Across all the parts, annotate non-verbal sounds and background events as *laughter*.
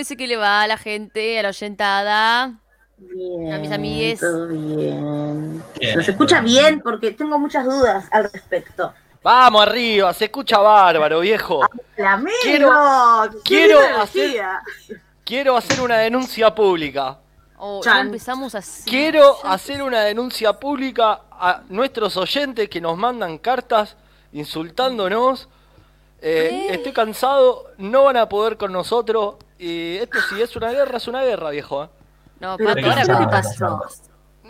dice que le va a la gente, a la oyentada? Bien, A mis amigues. Todo bien. Bien. ¿Pero se escucha bien? Porque tengo muchas dudas al respecto. Vamos arriba, se escucha bárbaro, viejo. Quiero- ¡Qué quiero hacer-! Quiero hacer una denuncia pública. Oh, ya empezamos así. Quiero hacer una denuncia pública a nuestros oyentes que nos mandan cartas insultándonos. Eh, estoy cansado, no van a poder con nosotros. Y esto si es una guerra, es una guerra, viejo. ¿eh? No, Pero Pato, ¿qué ahora que pasó. pasó?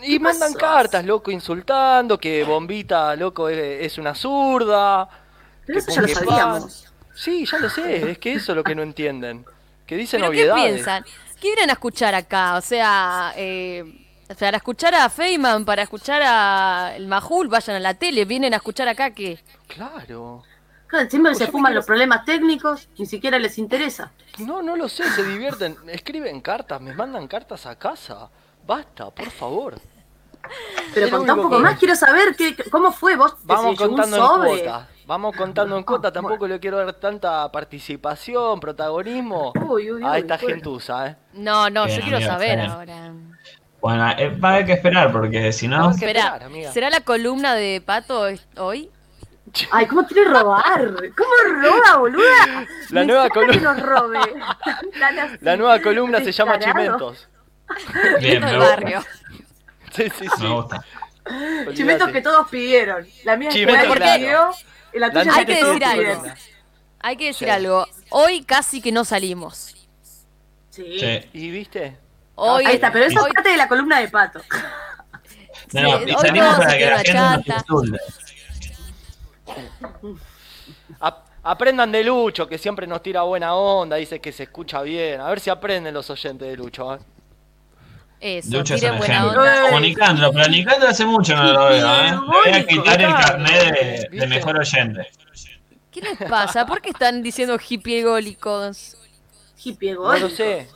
Y mandan pasó? cartas, loco, insultando, que Bombita, loco, es, es una zurda. Pero eso ya lo sabíamos. Sí, ya lo sé, es que eso es lo que no entienden. Que dicen ¿Pero qué obviedades. piensan? ¿Qué vienen a escuchar acá? O sea, eh, para escuchar a Feynman, para escuchar a el Majul, vayan a la tele. Vienen a escuchar acá que... Claro. Claro, Siempre Pues se fuman quiero- los problemas técnicos, ni siquiera les interesa. No, no lo sé, se divierten. Escriben cartas, me mandan cartas a casa. Basta, por favor. Pero contá un poco que- más, quiero saber qué, cómo fue vos. te Vamos llegó un contando en sobre? cuota. Vamos contando en cuota. Ah, Tampoco le quiero dar tanta participación, protagonismo Uy, uy, a uy, esta bueno. gentuza, ¿eh? No, no, Bien, yo quiero amiga, saber ahora. Bueno, eh, va a haber que esperar porque si no. Esperar, amiga. ¿será la columna de Pato hoy? *laughs* Ay, ¿cómo quiere robar? ¿Cómo roba, boluda? La Me nueva encanta que columna- nos robe. *laughs* Así, La nueva columna se llama. Chimentos. Bien, me gusta. barrio. Sí, sí, sí. Me gusta. Chimentos que todos pidieron. La mía es Chimentos, la que claro. pidió y la La tuya es Hay la que que decir algo. pidieron. Hay que decir Sí. algo. Hoy casi que no salimos. Sí. Sí. ¿Y viste? Hoy, Ahí está, pero eso hoy- es parte de la columna de Pato. No, no, Sí, y hoy salimos para que la gente nos insulte. Ap- aprendan de Lucho, que siempre nos tira buena onda, dice que se escucha bien. A ver si aprenden los oyentes de Lucho, ¿eh? Eso, Lucho es un ejemplo. Como Nicandro, pero Nicandro hace mucho no lo veo, ¿eh? Voy a quitar el carnet de, mejor oyente. ¿Qué les pasa? ¿Por qué están diciendo hipiególicos? Hippie No lo sé.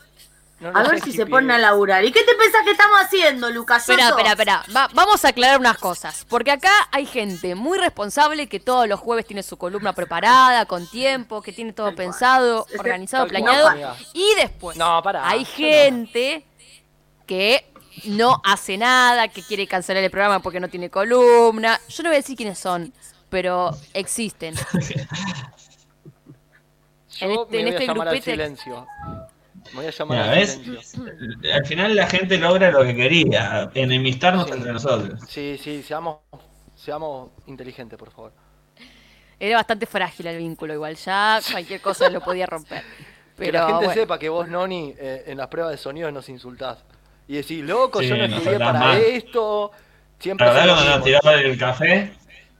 No A ver si se ponen a laburar. ¿Y qué te pensás que estamos haciendo, Lucas? Espera, espera, espera. Va- vamos a aclarar unas cosas. Porque acá hay gente muy responsable que todos los jueves tiene su columna preparada, con tiempo, que tiene todo pensado, organizado, planeado. Y después No, pará, hay gente que no hace nada, que quiere cancelar el programa porque no tiene columna. Yo no voy a decir quiénes son, pero existen. *laughs* Yo En este- me en voy a este al grupete- silencio. Me voy a llamar Mira, al ¿ves? Al final la gente logra lo que quería, enemistarnos Sí. entre nosotros. Sí, sí, seamos, seamos inteligentes, por favor. Era bastante frágil el vínculo, igual ya cualquier cosa lo podía romper. *laughs* que Pero la gente bueno. sepa que vos, Noni, eh, en las pruebas de sonido nos insultás. Y decís, loco, Sí, yo no estudié para esto. Siempre verdad cuando nos el café,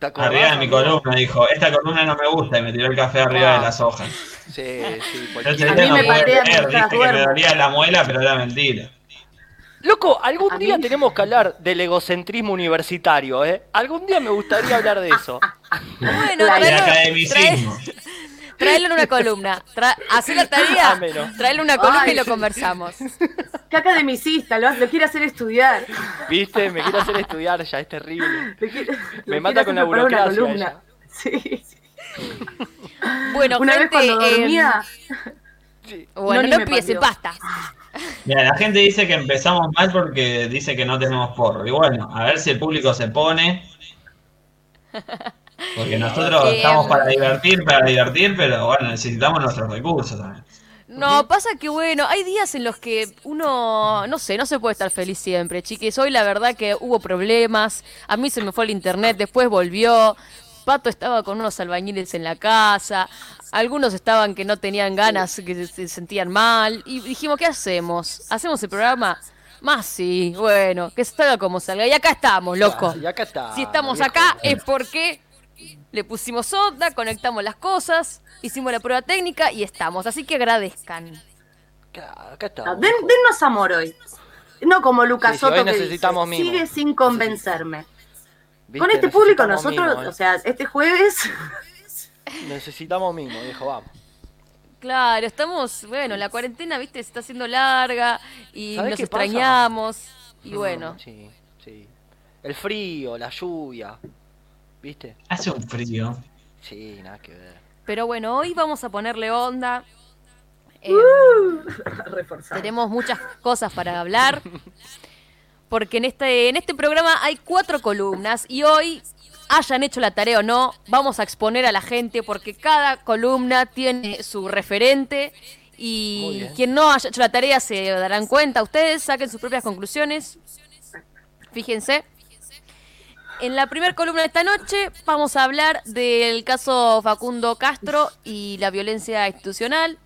¿Te acordás, arriba de mi columna, dijo, esta columna no me gusta, y me tiró el café arriba Ah. de las hojas. Sí, sí, *laughs* ese cualquiera. A mí no me mientras dije que me dolía la muela, pero era mentira. Loco, algún A día mí- tenemos que hablar del egocentrismo universitario, ¿eh? Algún día me gustaría hablar de eso. *laughs* Bueno, La- El academicismo. Traelo en una columna. Tra hacer la tarea, traelo en una columna Ay, y lo conversamos. Qué academicista, lo, lo quiere hacer estudiar. ¿Viste? Me quiere hacer estudiar ya, es terrible. Quiere- Me mata con la preparar una burocracia columna. ella. Sí. Bueno, Una vez gente, cuando em, dormía, bueno, no me empiece, basta. Mira, la gente dice que empezamos mal porque dice que no tenemos porro. Y bueno, a ver si el público se pone. Porque nosotros Eh, estamos para divertir, para divertir, pero bueno, necesitamos nuestros recursos también. No, pasa que bueno, hay días en los que uno, no sé, no se puede estar feliz siempre, chiquis. Hoy la verdad que hubo problemas, a mí se me fue el internet, después volvió, Pato estaba con unos albañiles en la casa, algunos estaban que no tenían ganas, que se- se sentían mal, y dijimos, ¿qué hacemos? ¿Hacemos el programa? Más sí, bueno, que salga como salga. Y acá estamos, loco. Y acá está. Si estamos acá es porque le pusimos onda, conectamos las cosas, hicimos la prueba técnica y estamos. Así que agradezcan. Acá, acá está. Den, dennos amor hoy. No como Lucas Sí, Soto que necesitamos sigue sin convencerme. ¿Viste? Con este público nosotros, mimo, eh. o sea, este jueves Necesitamos mimo, viejo, vamos. Claro, estamos, bueno, la cuarentena, viste, se está haciendo larga y ¿Sabés nos pasa? extrañamos. Y Mm, bueno, Sí, sí. El frío, la lluvia. ¿Viste? Hace un frío. Sí, nada que ver. pero bueno, hoy vamos a ponerle onda. Eh, *laughs* reforzado. Tenemos muchas cosas para hablar. Porque en este, en este programa hay cuatro columnas y hoy, hayan hecho la tarea o no, vamos a exponer a la gente porque cada columna tiene su referente y quien no haya hecho la tarea se darán cuenta. Ustedes saquen sus propias conclusiones. Fíjense. En la primera columna de esta noche vamos a hablar del caso Facundo Castro y la violencia institucional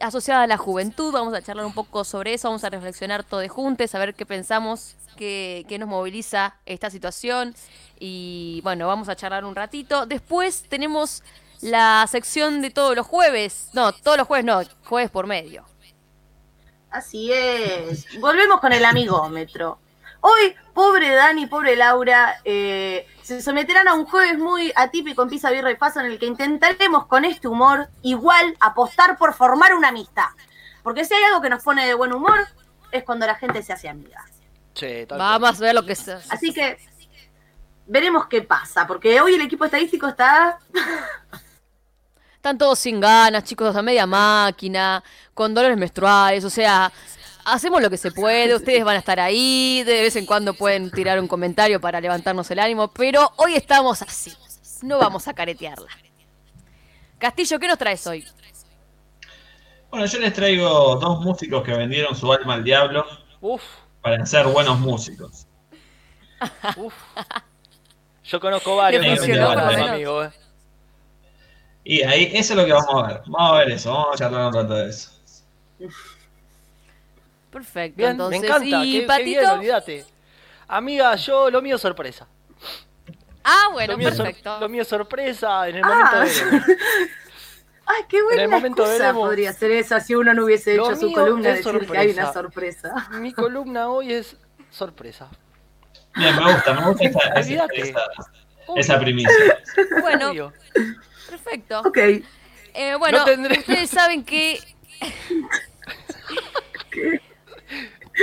asociada a la juventud. Vamos a charlar un poco sobre eso, vamos a reflexionar todos juntos, a ver qué pensamos, qué, qué nos moviliza esta situación. Y bueno, vamos a charlar un ratito. Después tenemos la sección de todos los jueves. No, todos los jueves no, jueves por medio. Así es. Volvemos con el amigómetro. Hoy, pobre Dani, pobre Laura, eh, se someterán a un jueves muy atípico en Pisa Birra y Paso en el que intentaremos con este humor igual apostar por formar una amistad. Porque si hay algo que nos pone de buen humor es cuando la gente se hace amiga. Che, tal Vamos a ver lo que se... Así que veremos qué pasa, porque hoy el equipo estadístico está Están todos sin ganas, chicos, a media máquina, con dolores menstruales, o sea, hacemos lo que se *laughs* puede, ustedes van a estar ahí, de vez en cuando pueden tirar un comentario para levantarnos el ánimo, pero hoy estamos así, no vamos a caretearla. Castillo, ¿qué nos traes hoy? Bueno, yo les traigo dos músicos que vendieron su alma al diablo Uf, para ser buenos músicos. *laughs* uf. Yo conozco varios funcionó, me por lo llaman menos. amigo, eh. Y ahí, eso es lo que vamos a ver. Vamos a ver eso, vamos a charlar un rato de eso. Perfecto, Bien, entonces, me encanta. ¿y qué- qué bien, olvídate. Amiga, yo lo mío es sorpresa. ah, bueno, lo, mío es sor- perfecto. lo mío es sorpresa en el Ah. momento veremos. *laughs* Ay, qué buena En el momento excusa veremos. podría ser esa si uno no hubiese Lo hecho su columna es decir que hay una sorpresa. Mi *laughs* columna hoy es sorpresa. Bien, me gusta, me gusta esa, esa, Olvídate. esa- esa primicia. *laughs* Bueno, obvio. perfecto. Ok. Eh, bueno, No tendré- ustedes saben que ¿Qué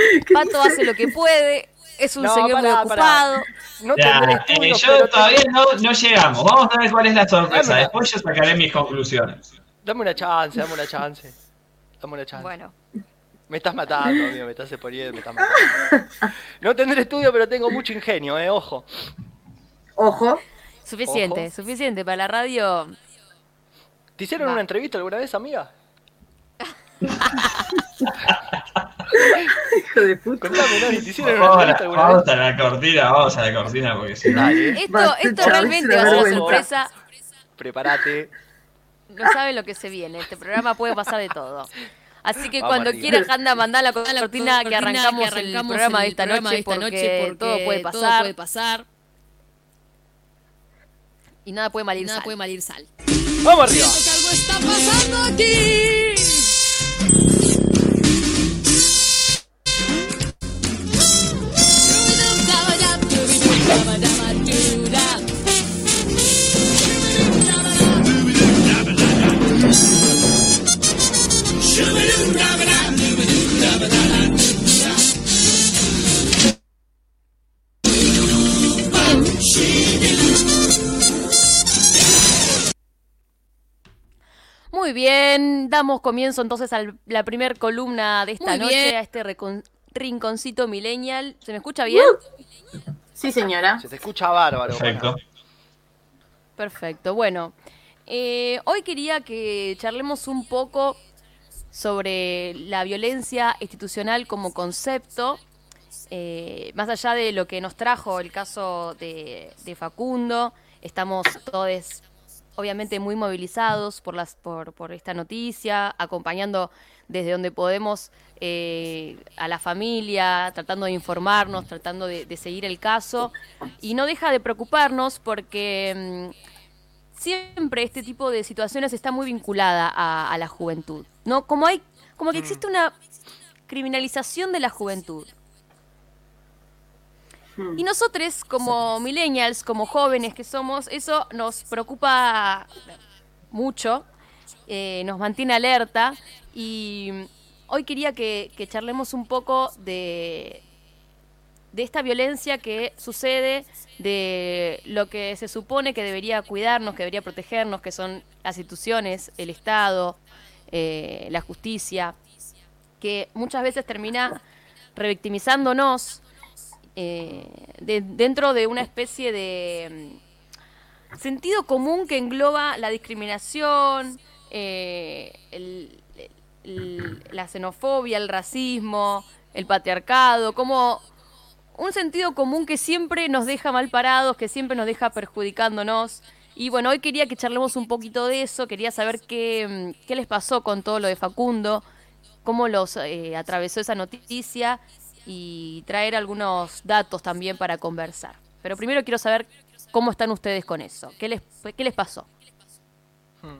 *laughs* Pato hace lo que puede, es un No, señor muy pará, pará. ocupado. No Ya, eh, estudios, yo todavía no, no llegamos. Vamos a ver cuál es la sorpresa. Después yo sacaré mis conclusiones. Dame una chance, dame una chance. Dame una chance. Bueno, Me estás matando, amigo, me estás exponiendo, me estás matando. No tendré estudio, pero tengo mucho ingenio, eh, ojo. Ojo. suficiente, Ojo. suficiente para la radio. ¿Te hicieron Va. una entrevista alguna vez, amiga? *laughs* Hijo de puta. Contame, Nori, ¿te hicieron una Vamos a, la, la cortina, vamos a la cortina porque si no. Esto, esto realmente una va a ser vergüenza. sorpresa. prepárate. No saben lo que se viene. Este programa puede pasar de todo. Así que Vamos cuando quieras, Anda, mandá la cortina que arrancamos, el programa de esta noche porque, todo puede pasar pasar y nada puede malir nada sal. puede malir sal. Vamos arriba. Siento que algo está pasando aquí. Muy bien, damos comienzo entonces a la primer columna de esta Muy noche, bien. a este rinconcito millennial. ¿Se me escucha bien? Sí, señora. Se te escucha bárbaro. Perfecto. bueno. Perfecto. Bueno, eh, hoy quería que charlemos un poco sobre la violencia institucional como concepto, eh, más allá de lo que nos trajo el caso de, de Facundo, estamos todos obviamente muy movilizados por, las, por, por esta noticia, acompañando desde donde podemos eh, a la familia, tratando de informarnos, tratando de, de seguir el caso, y no deja de preocuparnos porque... mm, siempre este tipo de situaciones está muy vinculada a, a la juventud, ¿no? Como hay, como que existe una criminalización de la juventud. Y nosotros, como millennials, como jóvenes que somos, eso nos preocupa mucho, eh, nos mantiene alerta. Y hoy quería que, que charlemos un poco de, de esta violencia que sucede, de lo que se supone que debería cuidarnos, que debería protegernos, que son las instituciones, el Estado, eh, la justicia, que muchas veces termina revictimizándonos eh, de- dentro de una especie de mm, sentido común que engloba la discriminación, eh, el- la xenofobia, el racismo, el patriarcado, como un sentido común que siempre nos deja mal parados, que siempre nos deja perjudicándonos. Y bueno, hoy quería que charlemos un poquito de eso, quería saber qué, mm, qué les pasó con todo lo de Facundo, cómo los eh, atravesó esa noticia y traer algunos datos también para conversar. Pero primero quiero saber cómo están ustedes con eso, qué les, qué les pasó. Hmm.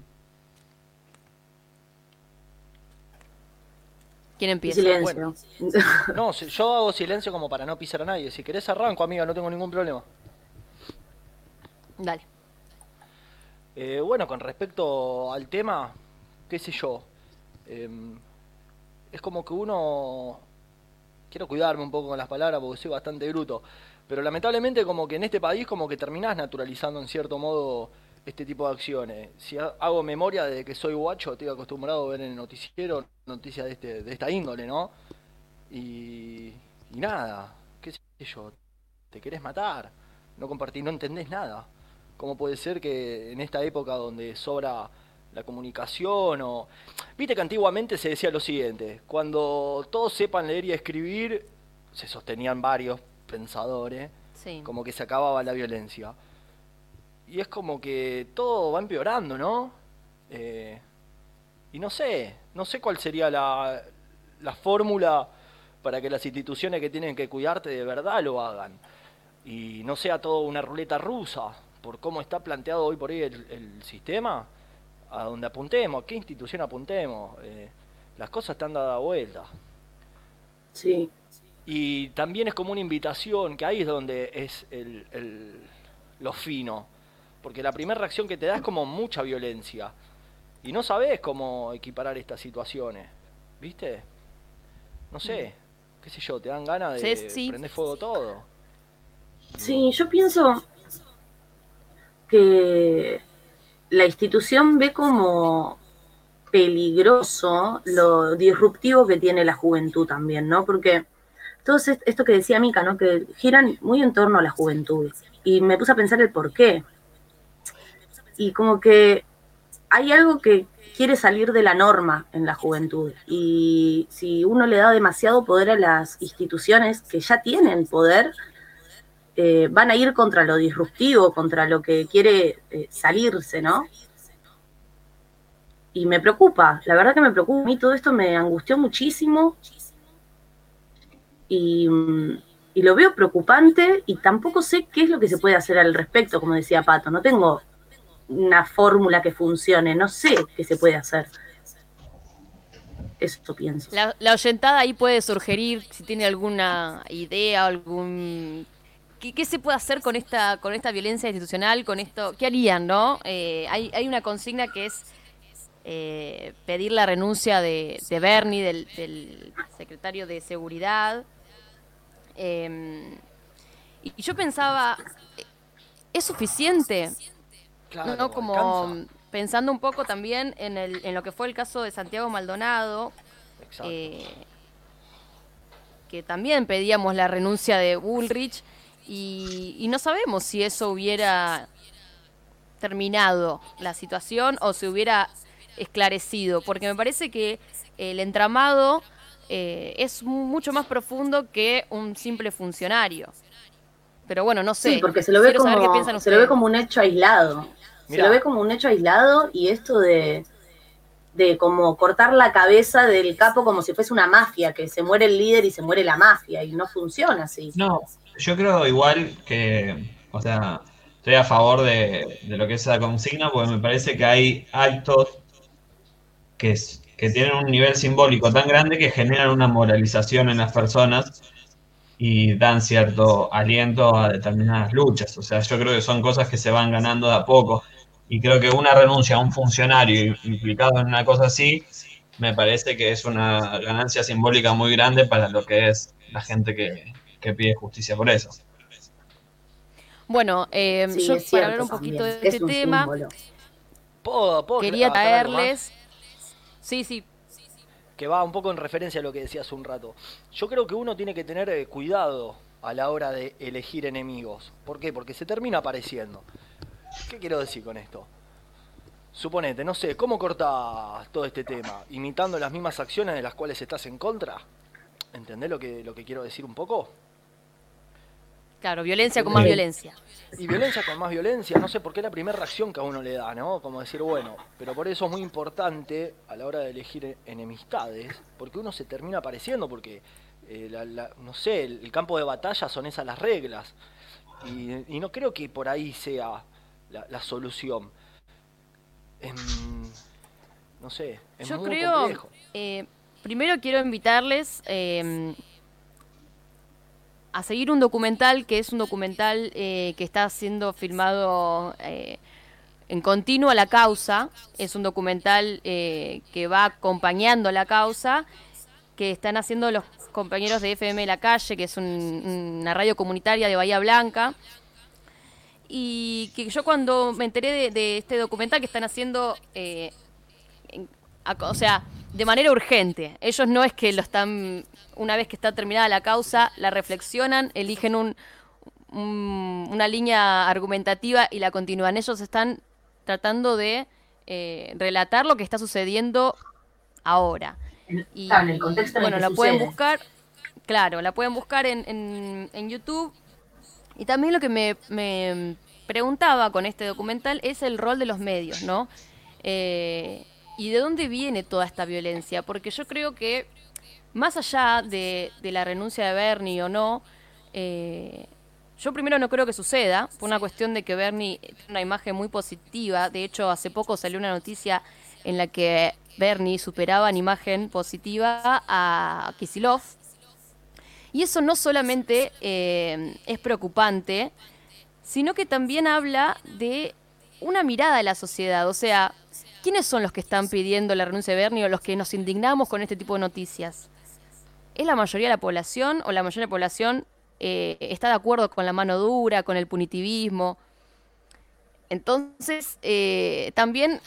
¿Quién empieza? Silencio. No, yo hago silencio como para no pisar a nadie. Si querés arranco, amiga, no tengo ningún problema. Dale. Eh, bueno, con respecto al tema, qué sé yo, em, es como que uno... Quiero cuidarme un poco con las palabras porque soy bastante bruto, pero lamentablemente como que en este país como que terminás naturalizando en cierto modo este tipo de acciones. Si ha- hago memoria de que soy guacho, estoy acostumbrado a ver en el noticiero noticias de, este, de esta índole, ¿no? Y, y nada, qué sé yo, te querés matar, no compartís, no entendés nada. ¿Cómo puede ser que en esta época donde sobra la comunicación o... Viste que antiguamente se decía lo siguiente, cuando todos sepan leer y escribir, se sostenían varios pensadores, Sí. como que se acababa la violencia. Y es como que todo va empeorando, ¿no? Eh, y no sé, no sé cuál sería la, la fórmula para que las instituciones que tienen que cuidarte de verdad lo hagan. Y no sea todo una ruleta rusa, por cómo está planteado hoy por hoy el, el sistema, a donde apuntemos, a qué institución apuntemos. Eh, las cosas están dadas vuelta. Sí. Y también es como una invitación, que ahí es donde es el, el- lo fino. Porque la primera reacción que te da es como mucha violencia. Y no sabes cómo equiparar estas situaciones. ¿Viste? No sé. ¿Qué sé yo? Te dan ganas de Sí, sí. prender fuego todo. Sí, yo pienso que la institución ve como peligroso lo disruptivo que tiene la juventud también, ¿no? Porque todo es- esto que decía Mica, ¿no? Que giran muy en torno a la juventud. Y me puse a pensar el por qué. Y como que hay algo que quiere salir de la norma en la juventud. Y si uno le da demasiado poder a las instituciones que ya tienen poder, eh, van a ir contra lo disruptivo, contra lo que quiere eh, salirse, ¿no? Y me preocupa, la verdad que me preocupa. A mí todo esto me angustió muchísimo y, mm, y lo veo preocupante y tampoco sé qué es lo que se puede hacer al respecto, como decía Pato. No tengo una fórmula que funcione, no sé qué se puede hacer. Eso pienso. La, la oyentada ahí puede sugerir si tiene alguna idea, algún... ¿Qué, qué se puede hacer con esta, con esta violencia institucional, con esto? ¿Qué harían, no? Eh, hay, hay una consigna que es eh, pedir la renuncia de, de Bernie, del, del secretario de Seguridad. Eh, y yo pensaba, ¿es suficiente? Claro, no, como alcanza. pensando un poco también en, el, en lo que fue el caso de Santiago Maldonado, eh, que también pedíamos la renuncia de Bullrich y, y no sabemos si eso hubiera terminado la situación o se hubiera esclarecido, porque me parece que el entramado eh, es mucho más profundo que un simple funcionario. Pero bueno, no sé. Sí, porque se lo ve, como, se lo ve como un hecho aislado. Se lo ve como un hecho aislado y esto de, de como cortar la cabeza del capo como si fuese una mafia, que se muere el líder y se muere la mafia, y no funciona así. No, yo creo igual que, o sea, estoy a favor de, de lo que es esa consigna, porque me parece que hay actos que, que tienen un nivel simbólico tan grande que generan una moralización en las personas y dan cierto aliento a determinadas luchas. O sea, yo creo que son cosas que se van ganando de a poco. Y creo que una renuncia a un funcionario implicado en una cosa así, me parece que es una ganancia simbólica muy grande para lo que es la gente que, que pide justicia por eso. Bueno, eh, Sí, yo para cierto hablar un poquito también, de es este tema, símbolo. ¿Puedo, puedo quería traerles... Sí, sí, que va un poco en referencia a lo que decía hace un rato. Yo creo que uno tiene que tener eh, cuidado a la hora de elegir enemigos. ¿Por qué? Porque se termina apareciendo. ¿Qué quiero decir con esto? Suponete, no sé, ¿cómo cortás todo este tema? ¿Imitando las mismas acciones de las cuales estás en contra? ¿Entendés lo que, lo que quiero decir un poco? Claro, violencia con más Sí. violencia. Y violencia con más violencia, no sé por qué es la primera reacción que a uno le da, ¿no? Como decir, bueno, pero por eso es muy importante a la hora de elegir enemistades, porque uno se termina apareciendo, porque, eh, la- la- no sé, el, el campo de batalla son esas las reglas. Y, y no creo que por ahí sea la, la solución. Em, no sé, es Yo muy creo, complejo. eh, primero quiero invitarles eh, a seguir un documental que es un documental eh, que está siendo filmado eh, en continuo a la causa. Es un documental eh, que va acompañando a la causa, que están haciendo los compañeros de FM La Calle, que es un- una radio comunitaria de Bahía Blanca. Y que yo cuando me enteré de, de este documental que están haciendo o sea, de manera urgente. Ellos no es que lo están, una vez que está terminada la causa, la reflexionan, eligen un, un- una línea argumentativa y la continúan. Ellos están tratando de eh, relatar lo que está sucediendo ahora. Y, Claro, en el contexto el bueno, la pueden buscar, claro, la pueden buscar en, en- en YouTube. Y también lo que me, me preguntaba con este documental es el rol de los medios, ¿no? Eh, ¿Y de dónde viene toda esta violencia? Porque yo creo que, más allá de, de la renuncia de Bernie o no, eh, yo primero no creo que suceda, por una cuestión de que Bernie tiene una imagen muy positiva. De hecho, hace poco salió una noticia en la que Bernie superaba en imagen positiva a Kisilov. Y eso no solamente eh, es preocupante, sino que también habla de una mirada de la sociedad. O sea, ¿quiénes son los que están pidiendo la renuncia de Bernie o los que nos indignamos con este tipo de noticias? ¿Es la mayoría de la población o la mayoría de la población eh, está de acuerdo con la mano dura, con el punitivismo? Entonces, eh, también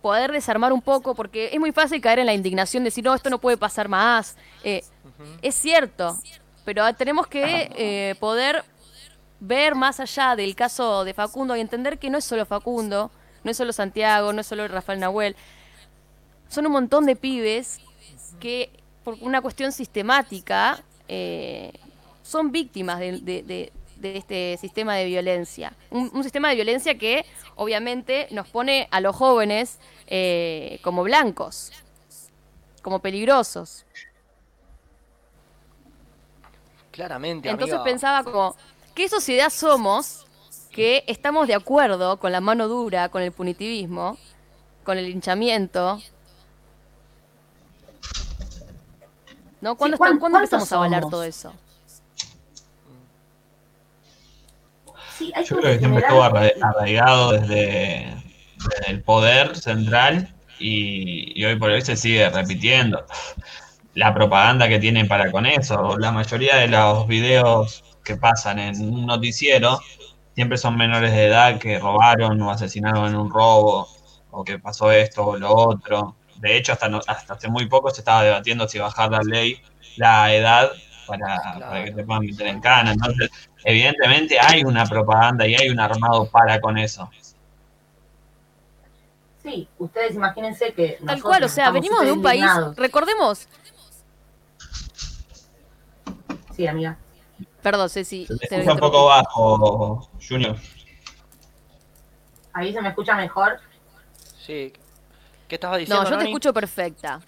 poder desarmar un poco, porque es muy fácil caer en la indignación, decir, no, esto no puede pasar más. Eh, Es cierto, pero tenemos que eh, poder ver más allá del caso de Facundo y entender que no es solo Facundo, no es solo Santiago, no es solo Rafael Nahuel. Son un montón de pibes que, por una cuestión sistemática, eh, son víctimas de, de- de- de este sistema de violencia. Un, un sistema de violencia que, obviamente, nos pone a los jóvenes eh, como blancos, como peligrosos. Claramente, Entonces amiga. pensaba como, ¿qué sociedad somos que estamos de acuerdo con la mano dura, con el punitivismo, con el linchamiento? ¿No? ¿Cuándo, ¿cuán- está- ¿cuándo a avalar todo eso? Sí, hay Yo creo que siempre estuvo arra- arraigado desde, desde el poder central y, y hoy por hoy se sigue repitiendo. La propaganda que tienen para con eso, la mayoría de los videos que pasan en un noticiero siempre son menores de edad que robaron o asesinaron en un robo o que pasó esto o lo otro. De hecho, hasta, no- hasta hace muy poco se estaba debatiendo si bajar la ley, la edad para, para que te puedan meter en cana. Entonces, evidentemente hay una propaganda y hay un armado para con eso. Sí, ustedes imagínense que. Tal cual, o sea, venimos de un país, recordemos, Sí, amiga. Perdón, Ceci, Se escucha un poco bajo, Junior. Ahí se me escucha mejor. Sí. ¿Qué estabas diciendo, No, yo te Noni? escucho perfecta.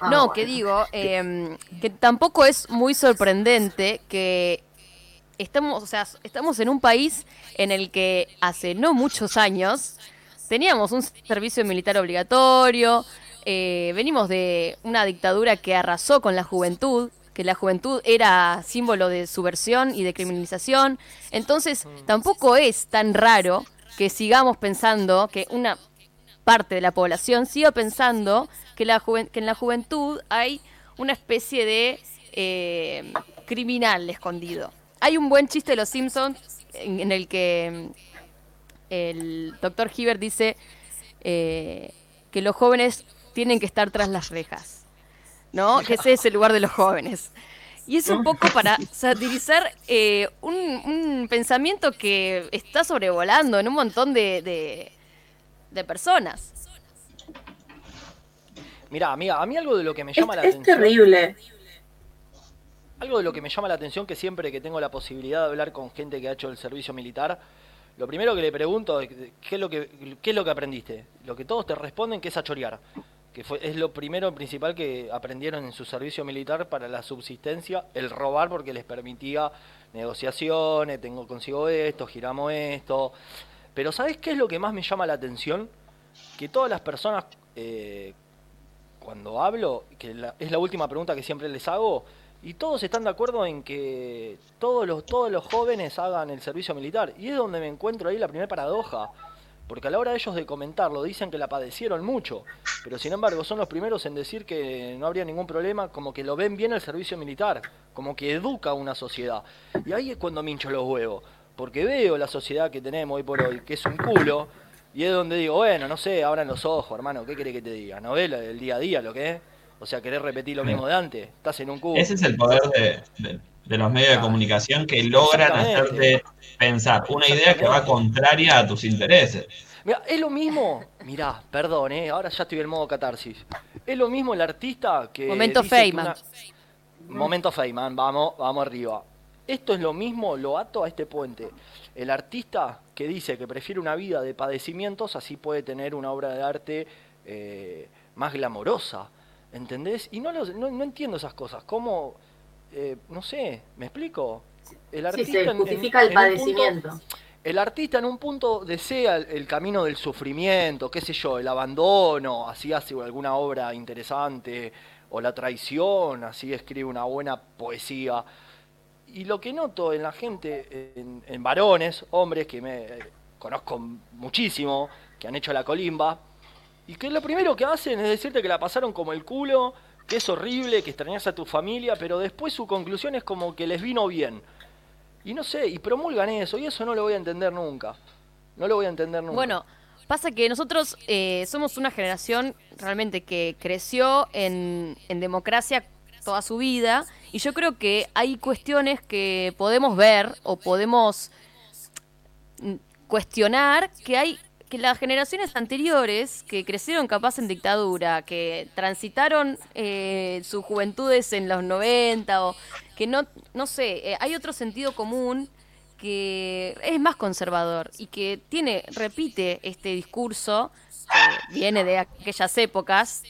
Ah, no, bueno. que digo, eh, que tampoco es muy sorprendente que estamos, o sea, estamos en un país en el que hace no muchos años teníamos un servicio militar obligatorio, eh, venimos de una dictadura que arrasó con la juventud, que la juventud era símbolo de subversión y de criminalización, entonces tampoco es tan raro que sigamos pensando que una parte de la población siga pensando que, la que en la juventud hay una especie de eh, criminal escondido. Hay un buen chiste de los Simpsons en, en el que mm, el doctor Hibbert dice eh, que los jóvenes tienen que estar tras las rejas, ¿no? *laughs* Que ese es el lugar de los jóvenes. Y es un poco para satirizar eh, un, un pensamiento que está sobrevolando en un montón de, de- de personas. Mira, amiga, a mí algo de lo que me Es, llama la es atención. terrible. Algo de lo que me llama la atención que siempre que tengo la posibilidad de hablar con gente que ha hecho el servicio militar, lo primero que le pregunto es qué es lo que, qué es lo que aprendiste. Lo que todos te responden que es a chorear. Que fue, es lo primero principal que aprendieron en su servicio militar para la subsistencia, el robar porque les permitía negociaciones, tengo consigo esto, giramos esto. Pero ¿sabes qué es lo que más me llama la atención? Que todas las personas, eh, cuando hablo, que la- es la última pregunta que siempre les hago, y todos están de acuerdo en que todos los, todos los jóvenes hagan el servicio militar. Y es donde me encuentro ahí la primera paradoja. Porque a la hora de ellos de comentarlo dicen que la padecieron mucho. Pero sin embargo son los primeros en decir que no habría ningún problema, como que lo ven bien el servicio militar. Como que educa a una sociedad. Y ahí es cuando me hincho los huevos. Porque veo la sociedad que tenemos hoy por hoy, que es un culo. Y es donde digo, bueno, no sé, abran los ojos, hermano, ¿qué querés que te diga? ¿Novela del día a día lo que es? O sea, querés repetir lo mismo de antes. Estás en un cubo. Ese es el poder de, de- de los medios de comunicación que logran hacerte pensar una idea que va contraria a tus intereses. Mira, es lo mismo. Mirá, perdón, eh, ahora ya estoy en modo catarsis. Es lo mismo el artista que. Momento Feynman. una- Momento Feynman, vamos, vamos arriba. Esto es lo mismo, lo ato a este puente. El artista que dice que prefiere una vida de padecimientos, así puede tener una obra de arte eh, más glamorosa. ¿Entendés? Y no, lo- no, no entiendo esas cosas. ¿Cómo? Eh, no sé, ¿me explico? El Sí, artista se en- en- justifica el en punto- padecimiento. el artista en un punto desea el, el camino del sufrimiento, qué sé yo, el abandono, así hace alguna obra interesante, o la traición, así escribe una buena poesía. Y lo que noto en la gente, en, en varones, hombres que me eh, conozco muchísimo, que han hecho la colimba, y que lo primero que hacen es decirte que la pasaron como el culo, que es horrible, que extrañas a tu familia, pero después su conclusión es como que les vino bien. Y no sé, y promulgan eso, y eso no lo voy a entender nunca. No lo voy a entender nunca. Bueno, pasa que nosotros eh, somos una generación realmente que creció en, en democracia toda su vida y yo creo que hay cuestiones que podemos ver o podemos mm, cuestionar que hay que las generaciones anteriores que crecieron capaz en dictadura, que transitaron eh, sus juventudes en los 90 o que no, no sé, eh, hay otro sentido común que es más conservador y que tiene, repite este discurso, que viene de aquellas épocas,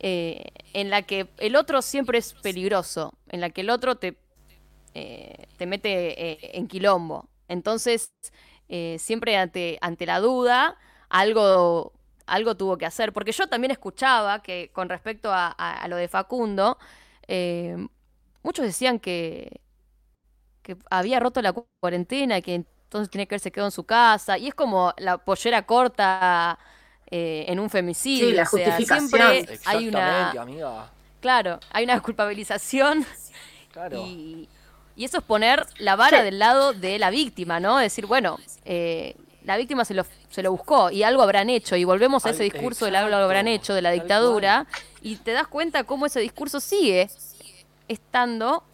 eh, en la que el otro siempre es peligroso, en la que el otro te, eh, te mete en quilombo. Entonces, eh, siempre ante, ante la duda, algo, algo tuvo que hacer. Porque yo también escuchaba que con respecto a, a- a lo de Facundo, eh, muchos decían que, que había roto la cu- cuarentena y que entonces tenía que haberse quedado en su casa. Y es como la pollera corta eh, en un femicidio. Sí, la o sea, justificación. siempre hay Exactamente, una. amiga. Claro, hay una culpabilización Claro. y, y eso es poner la vara Sí. del lado de la víctima, ¿no? Decir, bueno, eh, la víctima se lo, se lo buscó y algo habrán hecho. Y volvemos a Al- ese discurso del algo habrán hecho de la dictadura. Y te das cuenta cómo ese discurso sigue estando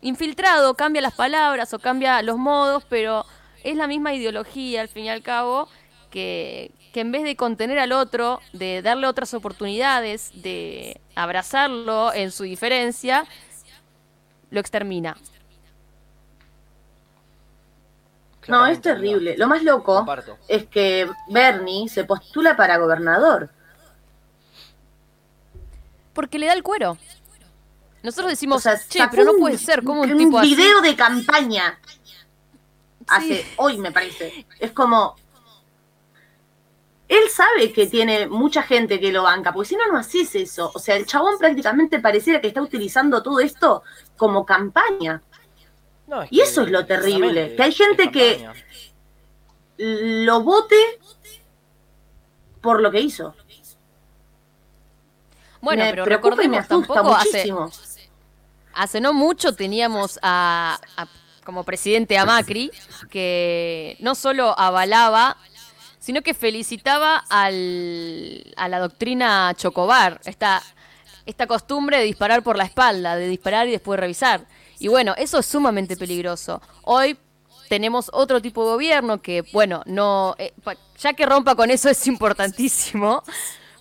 infiltrado, cambia las palabras o cambia los modos, pero es la misma ideología al fin y al cabo. que, que en vez de contener al otro, de darle otras oportunidades, de abrazarlo en su diferencia, lo extermina. No, es terrible. Lo más loco Comparto. es que Bernie se postula para gobernador. Porque le da el cuero. Nosotros decimos, O sea, che, pero no puede ser, como un, tipo así. video de campaña hace Sí. hoy, me parece. Es como. Él sabe que tiene mucha gente que lo banca, porque si no, no haces eso. O sea, el chabón prácticamente pareciera que está utilizando todo esto como campaña. No, es Y eso es lo terrible, que hay gente que-. Lo vote por lo que hizo. Bueno, me pero recordemos tampoco hace, hace no mucho teníamos a, a- como presidente a Macri, que no solo avalaba, sino que felicitaba al, a la doctrina Chocobar, esta, esta costumbre de disparar por la espalda, de disparar y después revisar. Y bueno, eso es sumamente peligroso. Hoy tenemos otro tipo de gobierno que, bueno, no, eh, ya que rompa con eso es importantísimo,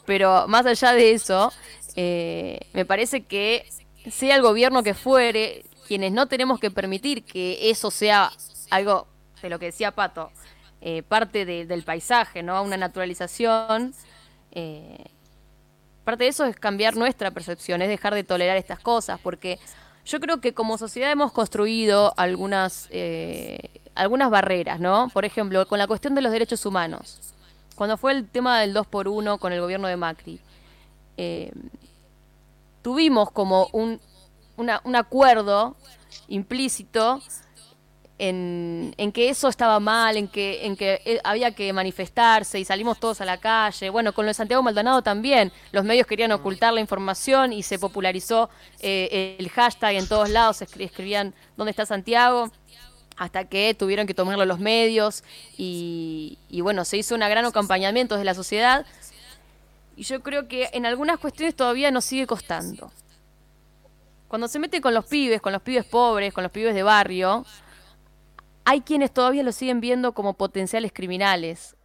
pero más allá de eso, eh, me parece que sea el gobierno que fuere, quienes no tenemos que permitir que eso sea algo de lo que decía Pato, eh, parte de- del paisaje, ¿no? Una naturalización. eh, parte de eso es cambiar nuestra percepción, es dejar de tolerar estas cosas, porque yo creo que como sociedad hemos construido algunas, eh, algunas barreras, ¿no? Por ejemplo, con la cuestión de los derechos humanos. Cuando fue el tema del 2 por 1 con el gobierno de Macri, eh, tuvimos como un, un acuerdo implícito en, en que eso estaba mal, en que, en que eh, había que manifestarse y salimos todos a la calle. Bueno, con lo de Santiago Maldonado también. Los medios querían ocultar la información y se popularizó eh, el hashtag en todos lados, escri- escribían ¿dónde está Santiago? hasta que tuvieron que tomarlo los medios y, y bueno, se hizo un gran acompañamiento de la sociedad y yo creo que en algunas cuestiones todavía nos sigue costando. Cuando se mete con los pibes, con los pibes pobres, con los pibes de barrio, hay quienes todavía lo siguen viendo como potenciales criminales,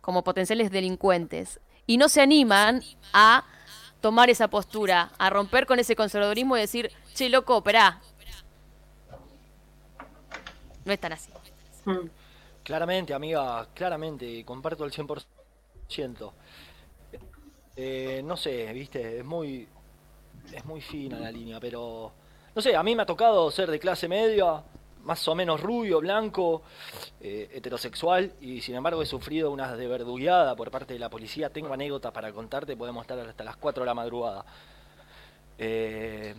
como potenciales delincuentes, y no se animan a tomar esa postura, a romper con ese conservadurismo y decir, che, loco, operá. No es tan así. Mm. Claramente, amiga, claramente, comparto al 100%. Eh, no sé, viste, es muy, es muy fina la línea, pero no sé, a mí me ha tocado ser de clase media, más o menos rubio, blanco, eh, heterosexual, y sin embargo he sufrido una desverdugueada por parte de la policía. Tengo anécdotas para contarte, podemos estar hasta las 4 de la madrugada. Eh,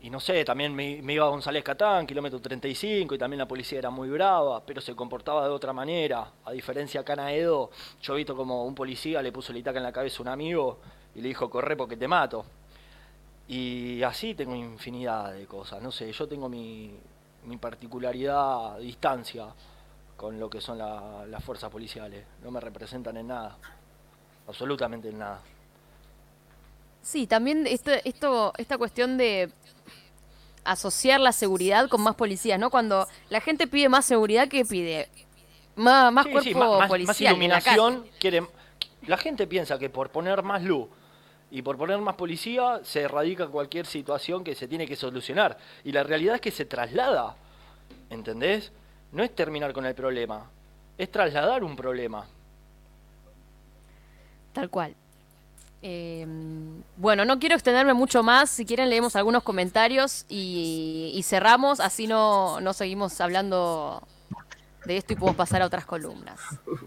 y no sé, también me, iba González Catán, kilómetro 35, y también la policía era muy brava, pero se comportaba de otra manera. A diferencia acá en Aedo, yo he visto como un policía le puso el itaca en la cabeza a un amigo y le dijo, corre porque te mato. Y así tengo infinidad de cosas. No sé, yo tengo mi, mi particularidad, distancia con lo que son la- las fuerzas policiales. No me representan en nada. Absolutamente en nada. Sí, también esto, esto, esta cuestión de asociar la seguridad con más policías, ¿no? Cuando la gente pide más seguridad, ¿qué pide? Más, más Sí, cuerpo sí, más, más policial la iluminación. quiere- la gente piensa que por poner más luz y por poner más policía se erradica cualquier situación que se tiene que solucionar. Y la realidad es que se traslada. ¿Entendés? No es terminar con el problema, es trasladar un problema. Tal cual. Eh, bueno, no quiero extenderme mucho más. Si quieren, leemos algunos comentarios y, y cerramos. Así no, no seguimos hablando de esto y podemos pasar a otras columnas.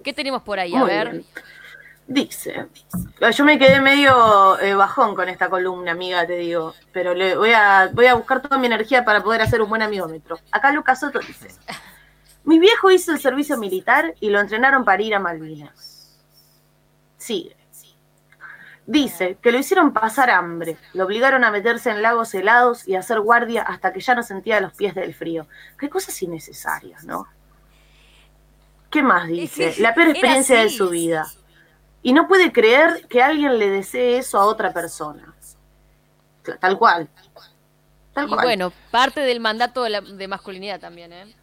¿Qué tenemos por ahí? A Muy ver. bien. Dice, yo me quedé medio eh, bajón con esta columna, amiga, te digo, pero le voy a, voy a buscar toda mi energía para poder hacer un buen amigómetro. Acá Lucas Soto dice, mi viejo hizo el servicio militar y lo entrenaron para ir a Malvinas. Sigue. Dice que lo hicieron pasar hambre, lo obligaron a meterse en lagos helados y a hacer guardia hasta que ya no sentía los pies del frío. Qué cosas innecesarias, ¿no? ¿Qué más dice? La peor experiencia de su vida. Y no puede creer que alguien le desee eso a otra persona. Tal cual. Tal Y cual. bueno, parte del mandato de, la, de masculinidad también, ¿eh?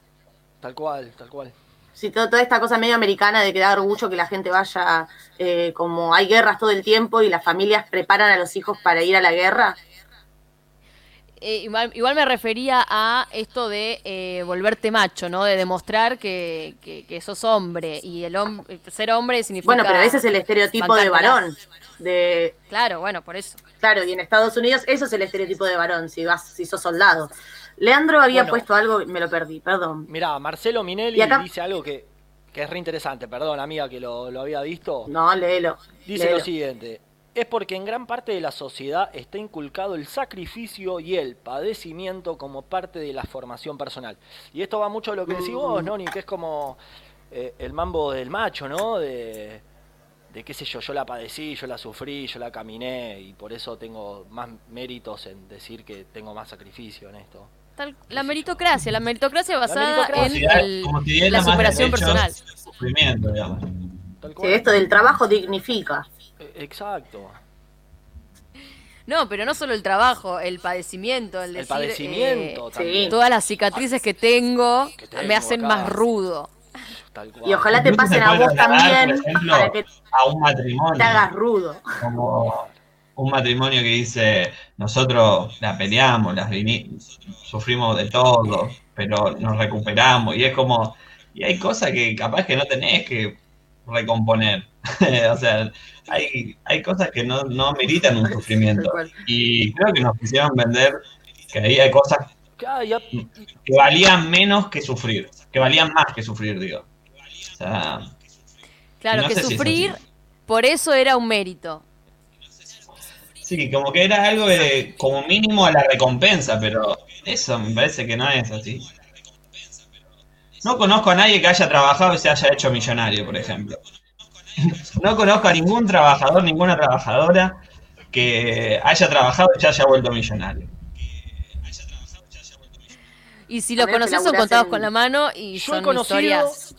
Tal cual, tal cual. Si to- toda esta cosa medio americana de que da orgullo que la gente vaya, eh, como hay guerras todo el tiempo y las familias preparan a los hijos para ir a la guerra. Eh, igual, igual me refería a esto de eh, volverte macho, ¿no? De demostrar que, que, que sos hombre. Y el hom- ser hombre significa. Bueno, pero ese es el estereotipo de varón. De, Claro, bueno, por eso. claro, y en Estados Unidos eso es el estereotipo de varón, si vas, si sos soldado. Leandro había Bueno. puesto algo, me lo perdí, perdón. Mirá, Marcelo Minelli acá- dice algo que, que es re interesante, perdón amiga que lo, lo había visto. No, léelo. Dice léelo. lo siguiente, es porque en gran parte de la sociedad está inculcado el sacrificio y el padecimiento como parte de la formación personal. Y esto va mucho a lo que decís vos. Noni, que es como eh, el mambo del macho, ¿no? De, de qué sé yo, yo la padecí, yo la sufrí, yo la caminé y por eso tengo más méritos en decir que tengo más sacrificio en esto. Tal- la meritocracia, la meritocracia basada meritocracia. en el- Como si diera la superación personal. Sufrimiento, digamos. Tal Sí, cual. esto del trabajo dignifica. Eh, Exacto. No, pero no solo el trabajo, el padecimiento, el, El decir, padecimiento eh, también. todas las cicatrices que tengo, Que tengo me hacen acá. más rudo. Tal cual. Y ojalá te pasen a vos también ejemplo, para que a un matrimonio. te hagas rudo. como un matrimonio que dice nosotros la peleamos, las sufrimos de todo, pero nos recuperamos y es como y hay cosas que capaz que no tenés que recomponer. *laughs* o sea, hay, hay cosas que no, no meritan un *laughs* sufrimiento. Y creo que nos quisieron vender que ahí hay cosas que valían menos que sufrir, que valían más que sufrir, digo. O sea, Claro, No que sé si es sufrir, por eso era un mérito. Sí, como que era algo de, como mínimo a la recompensa, pero eso me parece que no es así. No conozco a nadie que haya trabajado y se haya hecho millonario, por ejemplo. No conozco a ningún trabajador, ninguna trabajadora que haya trabajado y se haya vuelto millonario. Y si los conoces son contados en- con la mano y Yo he son conocido, historias.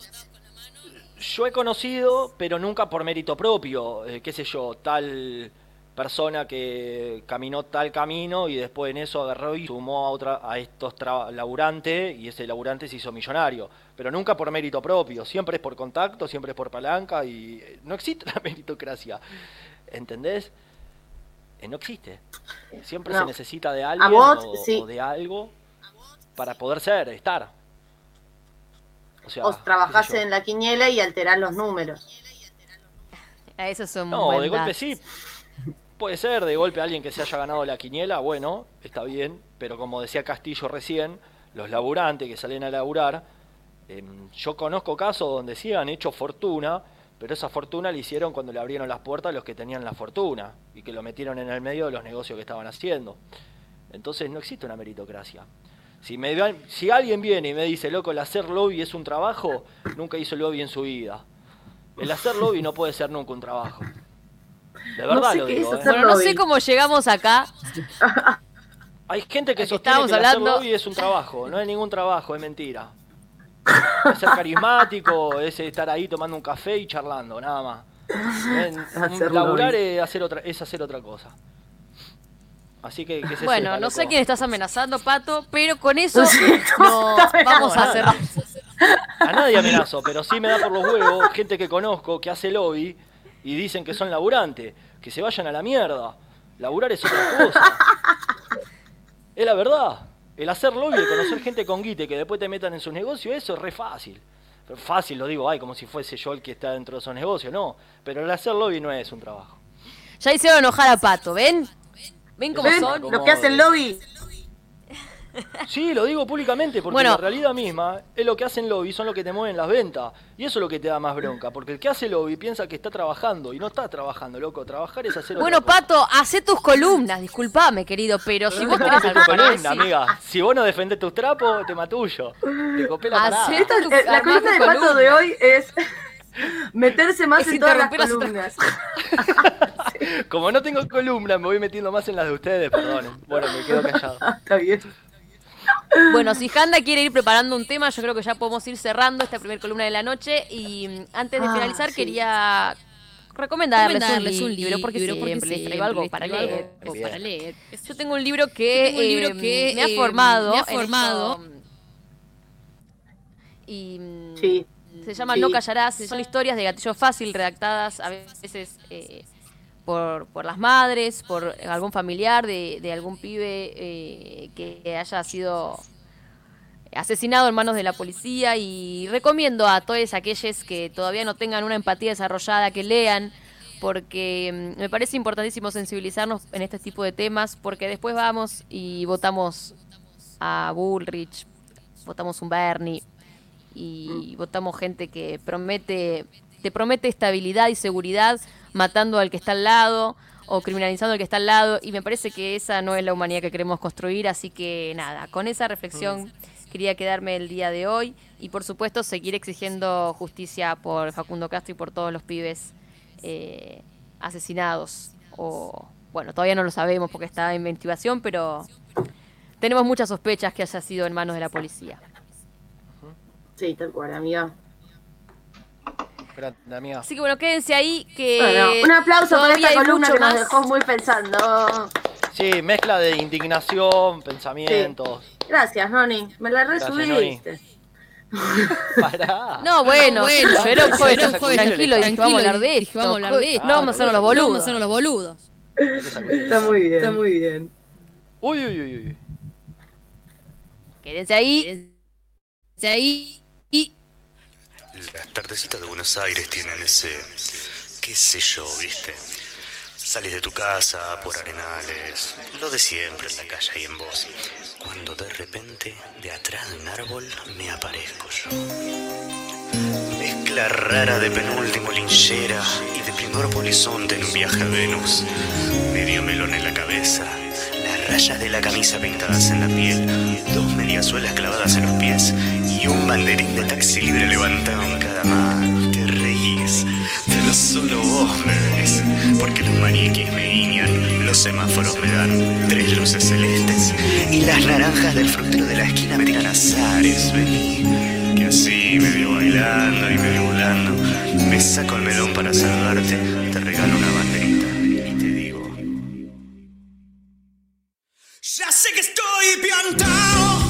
yo he conocido, pero nunca por mérito propio, eh, qué sé yo, tal persona que caminó tal camino y después en eso agarró y sumó a otra a estos laburantes y ese laburante se hizo millonario, pero nunca por mérito propio, siempre es por contacto, siempre es por palanca y eh, no existe *laughs* la meritocracia, ¿entendés? Eh, no existe. Siempre No. se necesita de alguien vos, o, sí. o de algo para poder ser, estar. O sea, O trabajás en la quiniela y alterás los números. Eso es un No, de golpe sí. Puede ser, de golpe alguien que se haya ganado la quiniela, bueno, está bien, pero como decía Castillo recién, los laburantes que salen a laburar, em, yo conozco casos donde sí han hecho fortuna, pero esa fortuna la hicieron cuando le abrieron las puertas a los que tenían la fortuna y que lo metieron en el medio de los negocios que estaban haciendo. Entonces no existe una meritocracia. Si, si alguien viene y me dice, loco, el hacer lobby es un trabajo, nunca hizo lobby en su vida. El hacer lobby no puede ser nunca un trabajo. De No verdad sé lo digo. es ¿eh? Bueno, no sé cómo llegamos acá. *laughs* Hay gente que sostiene que hablando- lobby es un trabajo. No es ningún trabajo, es mentira. Es ser carismático, es estar ahí tomando un café y charlando, nada más. En- *laughs* Hacer laburar es hacer, otra, es hacer otra cosa. Así que, que se Bueno, sepa, no sé quién estás amenazando, Pato, pero con eso *laughs* no, vamos a No, cerrar. A nadie amenazo, pero sí me da por los huevos gente que conozco que hace lobby y dicen que son laburantes. Que se vayan a la mierda. Laburar es otra cosa. Es la verdad. El hacer lobby, el conocer gente con guite que después te metan en sus negocios, eso es re fácil. Pero fácil lo digo, ay, como si fuese yo el que está dentro de esos negocios, no. Pero el hacer lobby no es un trabajo. Ya hicieron enojar a Pato, ¿ven? ¿Ven cómo ¿Ven? son? Los que hacen lobby. Sí, lo digo públicamente, porque Bueno. la realidad misma es lo que hacen lobby, son lo que te mueven las ventas. Y eso es lo que te da más bronca, porque el que hace lobby piensa que está trabajando y no está trabajando, loco. Trabajar es hacer otra Bueno, cosa. Pato, hacé tus columnas, disculpame, querido, pero si vos tenés *laughs* Hacé algo columna, decir... amiga. Si vos no defendés tus trapos, te matullo. Te copé la parada. Tu- eh, la columna tu de pato de hoy es *laughs* meterse más Es en todas las columnas. *laughs* Como no tengo columna, me voy metiendo más en las de ustedes, perdonen. Bueno, me quedo callado. Está bien. Bueno, si Handa quiere ir preparando un tema, yo creo que ya podemos ir cerrando esta primera columna de la noche. Y antes de Ah, finalizar, sí. quería recomendarles, Recomendarles un libro, porque siempre les traigo algo para leer. Bien. para leer. Yo tengo un libro que, un libro eh, que, me ha eh, formado. me ha en formado. esto, y Sí. Se llama Sí. No Callarás. Son historias de gatillo fácil redactadas a veces eh, por, por las madres, por algún familiar de, algún pibe eh, que haya sido asesinado en manos de la policía. Y recomiendo a todos aquellos que todavía no tengan una empatía desarrollada que lean porque mm, me parece importantísimo sensibilizarnos en este tipo de temas porque después vamos y votamos a Bullrich, votamos un Bernie y votamos gente que promete te promete estabilidad y seguridad matando al que está al lado o criminalizando al que está al lado y me parece que esa no es la humanidad que queremos construir, así que nada, con esa reflexión quería quedarme el día de hoy y por supuesto seguir exigiendo justicia por Facundo Castro y por todos los pibes eh, asesinados o bueno, todavía no lo sabemos porque está en investigación, pero tenemos muchas sospechas que haya sido en manos de la policía. Sí, tal cual, amiga. Grande, amiga. Así que bueno, quédense ahí que Bueno, un aplauso por esta columna que nos dejó muy pensando. Sí, mezcla de indignación, pensamientos. Gracias, Noni. Me la resubiste. *laughs* Pará. No, bueno, bueno, yo era un pero joven era joven, tranquilo, y dije, vamos a hablar de dije, esto. vamos a hablar de esto. No vamos a hacernos los vamos a boludos. hacernos los boludos. Está muy bien. Está muy bien. Uy, uy, uy, uy. Quédense ahí. De ahí Las tardecitas de Buenos Aires tienen ese, qué sé yo, viste. Sales de tu casa por arenales, lo de siempre en la calle y en vos. Cuando de repente, de atrás de un árbol, me aparezco yo. Mezcla rara de penúltimo linchera y de primer polizonte en un viaje a Venus. Medio melón en la cabeza, rayas de la camisa pintadas en la piel, dos mediasuelas clavadas en los pies y un banderín de taxi libre levantado en cada mano. Te reís, pero solo vos me ves, porque los maniquíes me guiñan, los semáforos me dan tres luces celestes y las naranjas del frutero de la esquina me tiran azares. Vení, que así, medio bailando y medio volando, me saco el melón para saludarte, te regalo una banderita Ya sé que estoy piantao,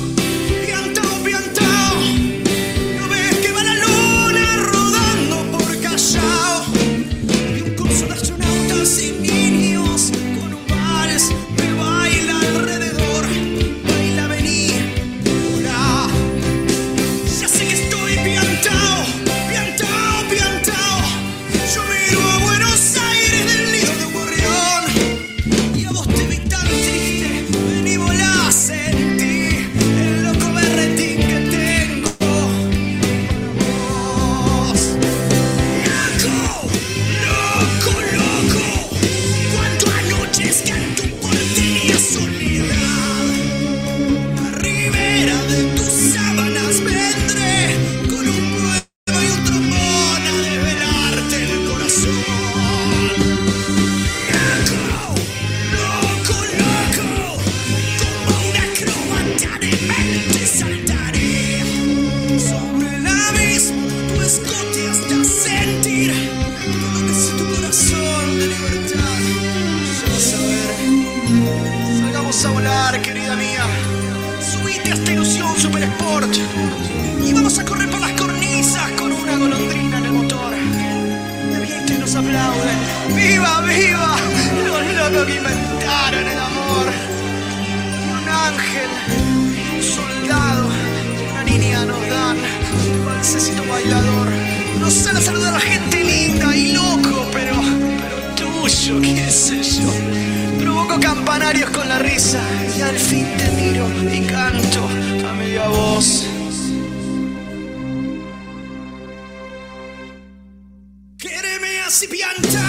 campanarios con la risa y al fin te miro y canto a media voz. Quéreme así piantao,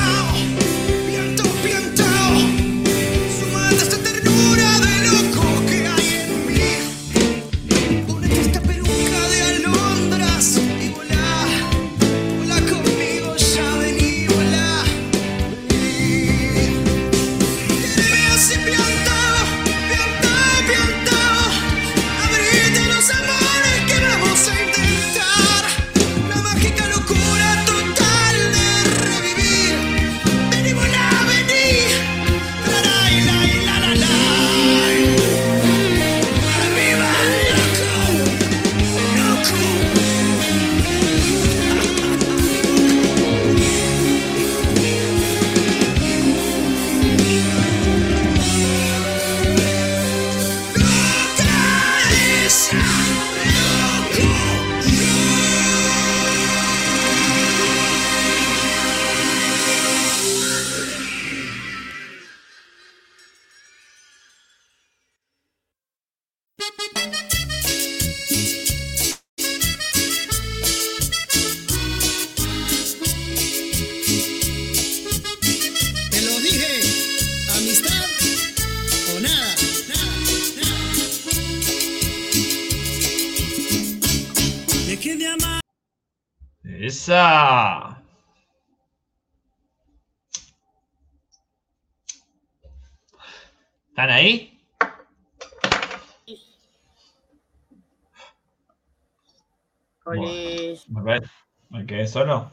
quedé solo.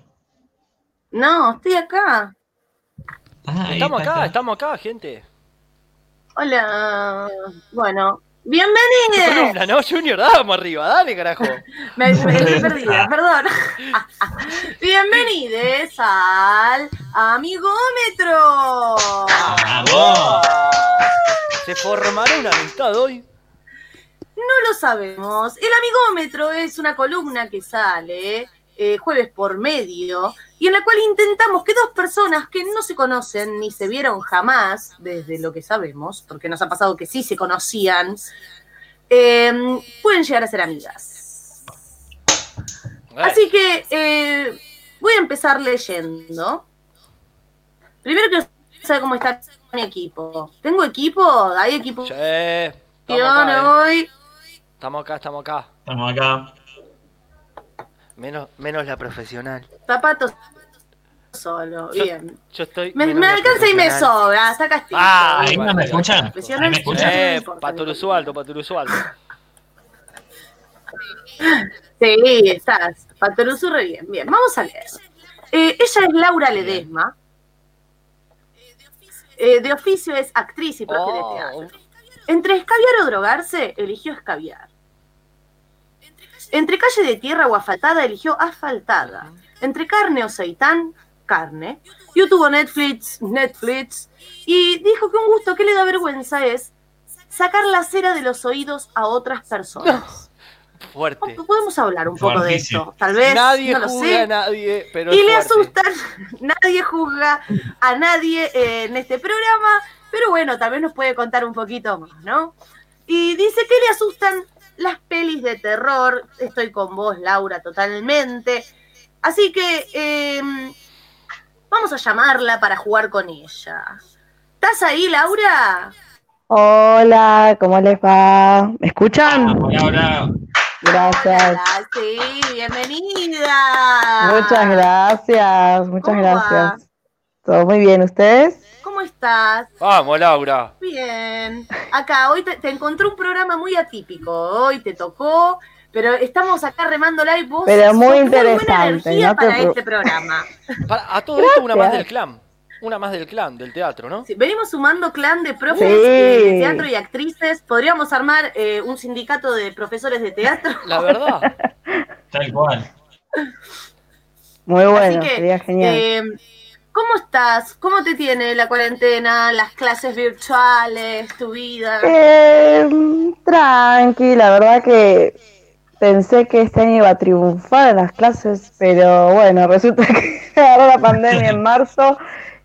No, estoy acá. Ah, Estamos acá, estamos acá, gente. Hola. Bueno, bienvenidos. columna, ¿no, Junior? Vamos arriba, dale, carajo. *laughs* Me, me- perdón. *laughs* Bienvenidos al Amigómetro. ¡Vamos! ¿Se formará una amistad hoy? No lo sabemos. El Amigómetro es una columna que sale eh, jueves por medio y en la cual intentamos que dos personas que no se conocen ni se vieron jamás, desde lo que sabemos, porque nos ha pasado que sí se conocían, eh, pueden llegar a ser amigas. Así que eh, voy a empezar leyendo. Primero quiero saber cómo está mi equipo. ¿Tengo equipo? ¿Hay equipo? Che, Yo estamos acá, no eh. voy. Estamos acá, estamos acá. Estamos acá. Menos, menos la profesional. Zapatos solo, Yo- bien. Yo estoy. Me, alcanza y me sobra, saca esto. Ah, Ahí no me escuchan. Me escuchan. Eh, Paturusu alto, alto. Sí, estás. Patoruzu re bien. Bien, vamos a leer. Eh, ella es Laura Ledesma. Eh, de oficio es actriz y profe de Oh, teatro. Entre escabiar o drogarse, eligió escabiar. Entre calle de tierra o asfaltada, eligió asfaltada. Entre carne o seitán, carne. YouTube o Netflix, Netflix. Y dijo que un gusto que le da vergüenza es sacar la cera de los oídos a otras personas. *laughs* *laughs* fuerte. Podemos hablar un poco de esto, tal vez. Nadie no lo juzga sé. a nadie, pero Y es le fuerte. asustan, *laughs* nadie juzga a nadie eh, en este programa, pero bueno, también nos puede contar un poquito más, ¿no? Y dice que le asustan las pelis de terror, estoy con vos, Laura, totalmente. Así que eh, vamos a llamarla para jugar con ella. ¿Estás ahí, Laura? Hola, ¿cómo les va? ¿Me escuchan? Hola, hola. Gracias. Hola, sí, bienvenida. Muchas gracias, muchas gracias. ¿Todo muy bien? ¿Ustedes? ¿Cómo estás? Vamos, Laura. Bien. Acá, hoy te, te encontré un programa muy atípico. Hoy te tocó, pero estamos acá remando live. Vos Pero muy sos buena interesante, energía no te para este programa. *laughs* Para- a todo esto, una más del clan. Una más del clan, del teatro, ¿no? Sí, venimos sumando clan de profes Sí. eh, de teatro y actrices. Podríamos armar eh, un sindicato de profesores de teatro. *laughs* La verdad. Tal cual. Muy bueno, Así que, sería genial. eh, ¿cómo estás? ¿Cómo te tiene la cuarentena, las clases virtuales, tu vida? Eh, tranqui, la verdad que pensé que este año iba a triunfar en las clases, pero bueno, *laughs* resulta que agarró la pandemia en marzo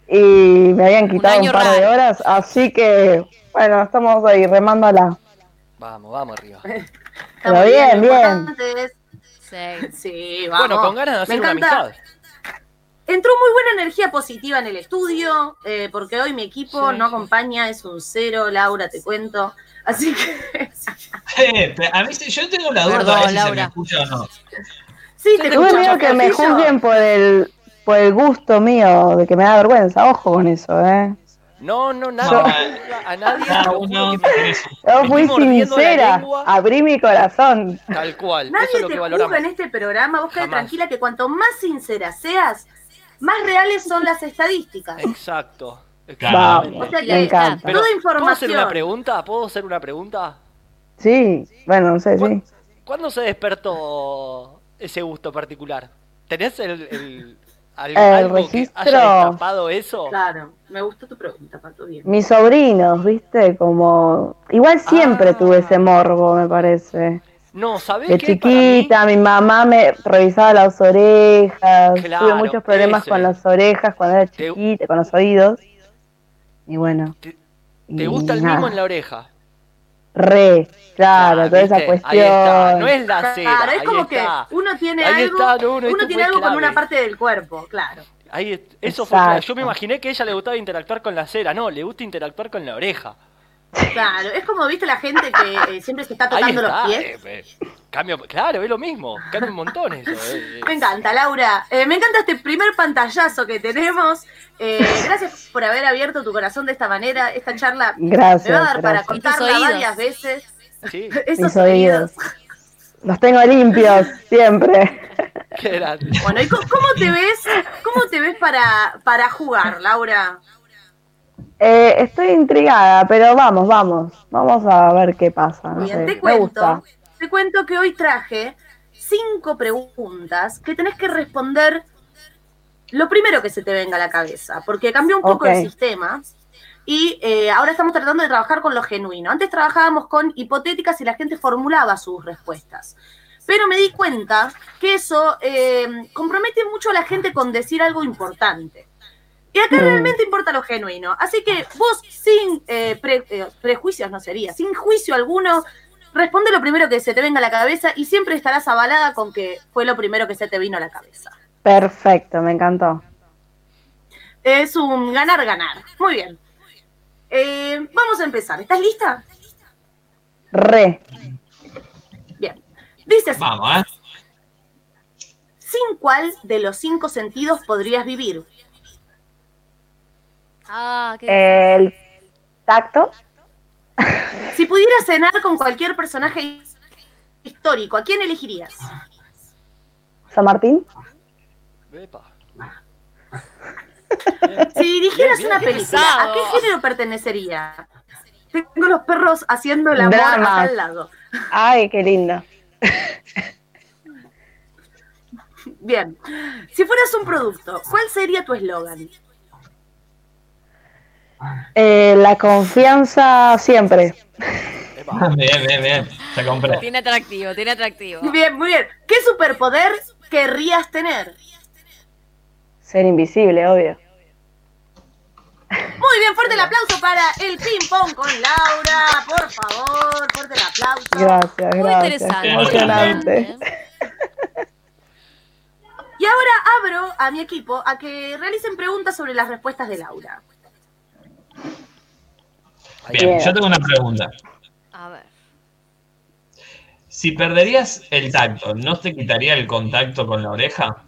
y me habían quitado un, par de horas, así que bueno, estamos ahí remándola. Vamos, vamos arriba. *laughs* Pero bien, bien. Sí. Sí, vamos. Bueno, con ganas de hacer Me una encanta. amistad. Entró muy buena energía positiva en el estudio, eh, porque hoy mi equipo Sí, no acompaña, es un cero, Laura, te cuento. Así que Eh, pero a mí sí- yo tengo la duda Perdón, si se me Laura. escucha o no. sí, te Tuve escucho, miedo que me juzguen por el, por el gusto mío, de que me da vergüenza. Ojo con eso, ¿eh? No, no, nadie No. a nadie. Tiene su- Yo fui sincera, abrí mi corazón. Tal cual. Eso Nadie es lo te que juzga valoramos. en este programa, vos quedate tranquila que cuanto más sincera seas, más reales son las estadísticas. Exacto. Claro. Vamos, O sea que me encanta. Pero, toda ¿Puedo hacer información. una pregunta? ¿Puedo hacer una pregunta? Sí, bueno, no sé, sí. ¿Cuán- ¿Cuándo se despertó ese gusto particular? ¿Tenés el, el, al- El algo que registro. haya destapado eso? Claro, me gustó tu pregunta, Pato, bien. Mis sobrinos, viste, como... Igual siempre Ah. tuve ese morbo, me parece. No, ¿sabés De qué? Para mí- chiquita, mi mamá me revisaba las orejas. Claro, tuve muchos problemas ese. con las orejas cuando era Te- chiquita, con los oídos. Y bueno. Te- y ¿Te gusta el mimo en la oreja? Re, claro, toda esa cuestión. Ahí está, no es la cera, Claro, es ahí como está. que uno tiene Ahí algo, está, no, no, esto uno tiene fue algo con una parte del cuerpo, claro. Ahí, eso fue Exacto. claro. Yo me imaginé que a ella le gustaba interactuar con la cera. No, le gusta interactuar con la oreja. Claro, es como, viste, la gente que eh, siempre se está tocando los pies. eh, eh, cambio, claro, es lo mismo. Cambia un montón eso. Me encanta, Laura. Eh, me encanta este primer pantallazo que tenemos. Eh, gracias por haber abierto tu corazón de esta manera. Esta charla Gracias, me va a dar para contarla varias veces. Sí, *laughs* Esos Mis oídos. Los tengo limpios, siempre. qué grande. Bueno, ¿y co- cómo te ves? ¿Cómo te ves para, para jugar, Laura? Eh, estoy intrigada, pero vamos, vamos. Vamos a ver qué pasa. No Bien, sé, te cuento, gusta. te cuento que hoy traje cinco preguntas que tenés que responder lo primero que se te venga a la cabeza, porque cambió un poco el sistema y eh, ahora estamos tratando de trabajar con lo genuino. Antes trabajábamos con hipotéticas y la gente formulaba sus respuestas. Pero me di cuenta que eso eh, compromete mucho a la gente con decir algo importante. Y acá Mm. realmente importa lo genuino. Así que vos, sin eh, pre- eh, prejuicios, no sería, sin juicio alguno, responde lo primero que se te venga a la cabeza y siempre estarás avalada con que fue lo primero que se te vino a la cabeza. Perfecto, me encantó. Es un ganar-ganar. Muy bien. Eh, vamos a empezar. ¿Estás lista? Re. Bien. Dice así, Vamos, ¿eh? ¿sin cuál de los cinco sentidos podrías vivir? Ah, qué El tacto. Si pudieras cenar con cualquier personaje histórico, ¿a quién elegirías? San Martín. Epa. Si dirigieras Bien, una película, pesado. ¿a qué género pertenecería? Tengo los perros haciendo el amor Dramas. acá al lado. Ay, qué lindo. Bien. Si fueras un producto, ¿cuál sería tu eslogan? Eh, la confianza siempre. Epa. *laughs* Bien, bien, bien. Se compré. Tiene atractivo, tiene atractivo. Bien, muy bien. ¿Qué superpoder querrías tener? Ser invisible, obvio. Muy bien, fuerte el aplauso para el ping pong con Laura. Por favor, fuerte el aplauso. Gracias, Muy gracias. interesante. Emocionante. Y ahora abro a mi equipo a que realicen preguntas sobre las respuestas de Laura. Bien, yo tengo una pregunta. A ver. Si perderías el tacto, ¿no te quitaría el contacto con la oreja?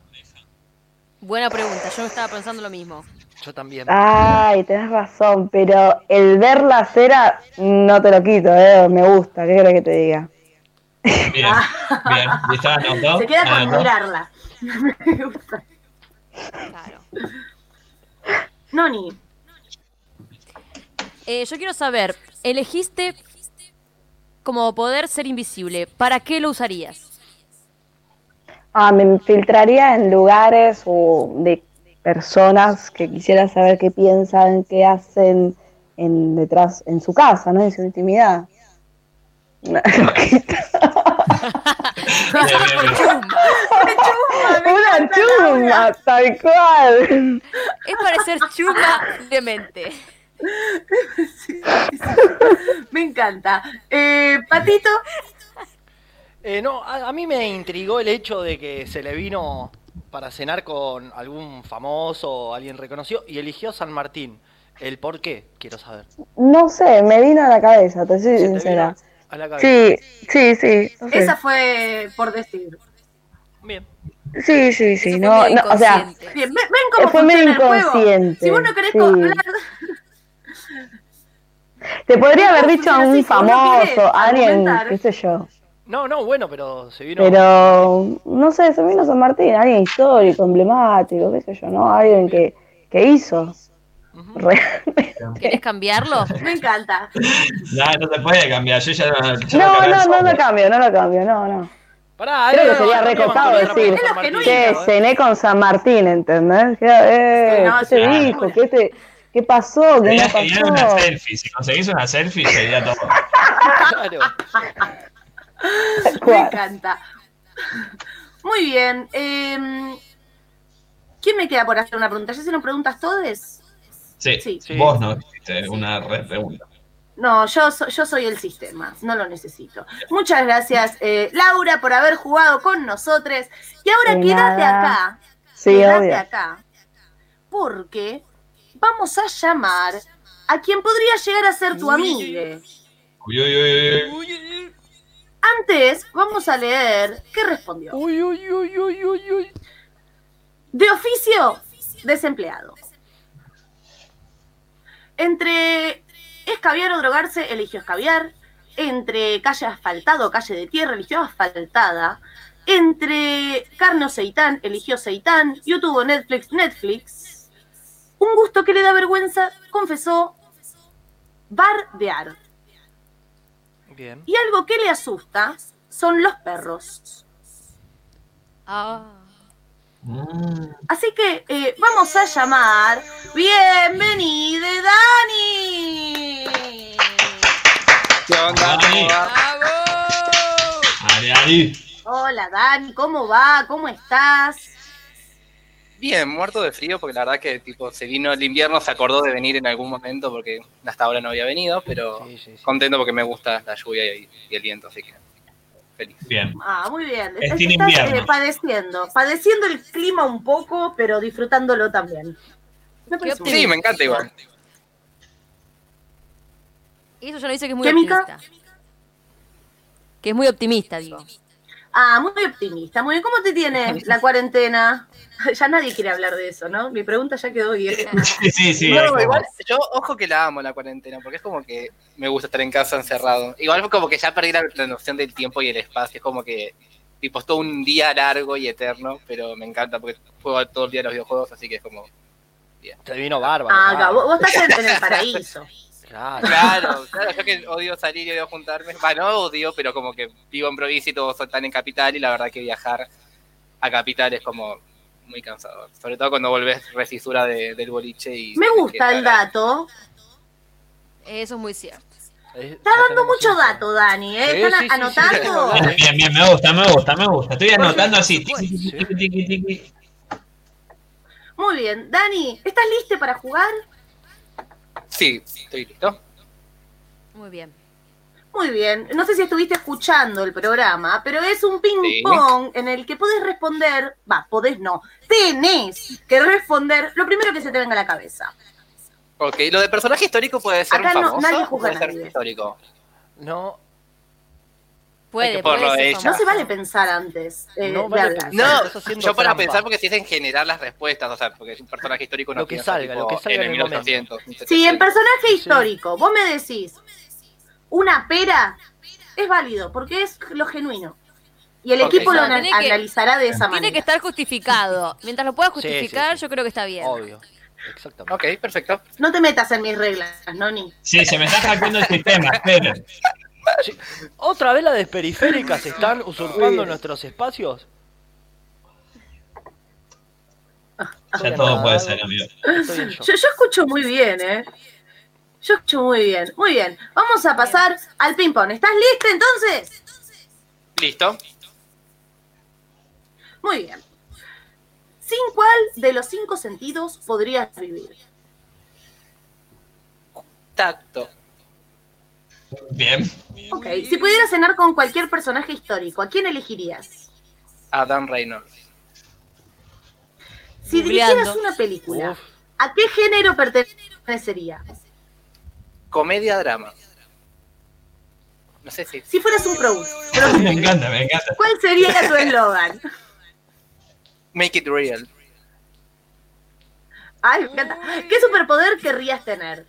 Buena pregunta, yo estaba pensando lo mismo. Yo también. Ay, tenés razón, pero el ver la cera no te lo quito, eh, me gusta, ¿qué querés que te diga? Bien, *laughs* bien. ¿Listo? ¿Anotó? Se queda con mirarla. *laughs* Me gusta. Claro. Noni, Eh, yo quiero saber, elegiste como poder ser invisible. ¿Para qué lo usarías? Ah, me infiltraría en lugares o de personas que quisiera saber qué piensan, qué hacen en detrás, en su casa, ¿no? En su intimidad. Una. *laughs* Una chuma, tal cual. Es parecer chuma de mente. *laughs* me encanta. Eh, Patito, Eh, no, a, a mí me intrigó el hecho de que se le vino para cenar con algún famoso o alguien reconocido y eligió San Martín. ¿El por qué? Quiero saber. No sé, me vino a la cabeza, te soy ¿Se te sincera. vino a la cabeza? Sí, sí, sí. no sé. esa fue por decir. Bien. Sí, sí, sí. No, o sea. Bien, ven, ven cómo Fue medio funciona el juego. inconsciente, Si vos no querés sí. hablar, te podría haber ¿Cómo dicho a un famoso, querés alguien, qué sé yo. No, no, bueno, pero se vino. Pero, no sé, se vino San Martín, alguien histórico, emblemático, qué sé yo, ¿no? Alguien que, que hizo. *laughs* ¿Querés cambiarlo? me encanta. *laughs* No, no te puede cambiar. Yo ya no. No, no, lo cambio, no lo cambio, no, no. Pará, Creo eh, que sería recopado decir, ¿eh? cené con San Martín, ¿entendés? Que, eh, No, ¿Qué te dijo? ¿Qué, te, ¿Qué pasó? ¿Qué Sería no genial una pasó? selfie. Si conseguís una selfie, sería todo. Claro. Me encanta. Muy bien. eh, ¿Quién me queda por hacer una pregunta? ¿Ya se nos preguntas todos? Sí, Sí. Sí. vos no hiciste una re pregunta. No, yo, so- yo soy el sistema, no lo necesito. Muchas gracias, eh, Laura, por haber jugado con nosotros. Y ahora quédate acá, Sí, quédate acá, porque vamos a llamar a quien podría llegar a ser tu amigue. Uy, uy, uy, uy. Antes, vamos a leer qué respondió. Uy, uy, uy, uy, uy, uy. De oficio, desempleado. Entre escabiar o drogarse, eligió escabiar. Entre calle asfaltado o calle de tierra, eligió asfaltada. Entre carne o seitán, eligió seitán. YouTube o Netflix, Netflix. Un gusto que le da vergüenza, confesó bardear. Bien. Y algo que le asusta son los perros. Ah. Mm. Así que eh, vamos a llamar. ¡Bienvenida, Dani! ¿Qué onda? Dani. ¡Bravo! Dale, dale. Hola, Dani, ¿cómo va? ¿Cómo estás? Bien, muerto de frío porque la verdad que tipo se vino el invierno, se acordó de venir en algún momento porque hasta ahora no había venido, pero Sí, sí, sí. contento porque me gusta la lluvia y, y el viento, así que feliz. Bien. Ah, muy bien. Es Estás, eh, padeciendo, padeciendo el clima un poco, pero disfrutándolo también. Sí, me encanta igual. Y eso ya lo dice que es muy optimista. Que es muy optimista, digo. Ah, muy optimista. Muy bien. ¿Cómo te tiene la cuarentena? *laughs* Ya nadie quiere hablar de eso, ¿no? Mi pregunta ya quedó bien. Sí, sí, sí. No, igual, yo ojo que la amo la cuarentena, porque es como que me gusta estar en casa encerrado. Igual como que ya perdí la, la noción del tiempo y el espacio, es como que tipo es todo un día largo y eterno, pero me encanta porque juego todo el día los videojuegos, así que es como Te vino bárbaro. Ah, acá, vos, vos estás en, en el paraíso. *laughs* Claro. Claro, claro, yo que odio salir y odio juntarme. Bueno, no odio, pero como que vivo en provincia y todos están en capital y la verdad que viajar a capital es como muy cansador. Sobre todo cuando volvés recisura de- del boliche y... Me gusta el ahí. dato. Eso es muy cierto. Es- Está dando mucho dato, Dani. ¿eh? Sí, ¿Están sí, sí, anotando? sí, Bien, bien, bien, me gusta, me gusta, me gusta. Estoy anotando así. Muy bien. Dani, ¿estás listo para jugar? Sí, estoy listo. Muy bien. Muy bien. No sé si estuviste escuchando el programa, pero es un ping-pong en el que podés responder. Va, podés no. Tenés que responder lo primero que se te venga a la cabeza. Ok, lo de personaje histórico puede ser Acá no- famoso nadie juzga puede a ser nadie. histórico. No, Puede, de. No se vale pensar antes eh, No de vale hablar. pensar. No, yo para trampa. pensar porque si es en general las respuestas, o sea, porque es un personaje histórico no Lo que salga, tipo, lo que salga en en el el momento. 1800. Si en 1700. personaje histórico vos me decís una pera, es válido, porque es lo genuino. Y el equipo lo tiene que- analizará de esa Tiene manera. que estar justificado. Mientras lo pueda Sí, sí, justificar, sí. yo creo que está bien. obvio. Exactamente. Ok, perfecto. No te metas en mis reglas, Noni. Sí, se me está hackeando el sistema. ¿Otra vez las desperiféricas están usurpando nuestros espacios? Ya todo puede ser, amigo. Yo, yo escucho muy bien, ¿eh? Yo escucho muy bien. Muy bien. Vamos a pasar al ping-pong. ¿Estás lista entonces? Listo. Muy bien. ¿Sin cuál de los cinco sentidos podrías vivir? Tacto. Bien. Ok. Si pudieras cenar con cualquier personaje histórico, ¿a quién elegirías? Adam Reynolds. Si Googleando. dirigieras una película, Uf. ¿a qué género pertenecería? Comedia drama. No sé si. Si fueras un pro, *laughs* Me encanta, me encanta. ¿cuál sería tu eslogan? Make it real. Ay, me encanta. ¿Qué superpoder querrías tener?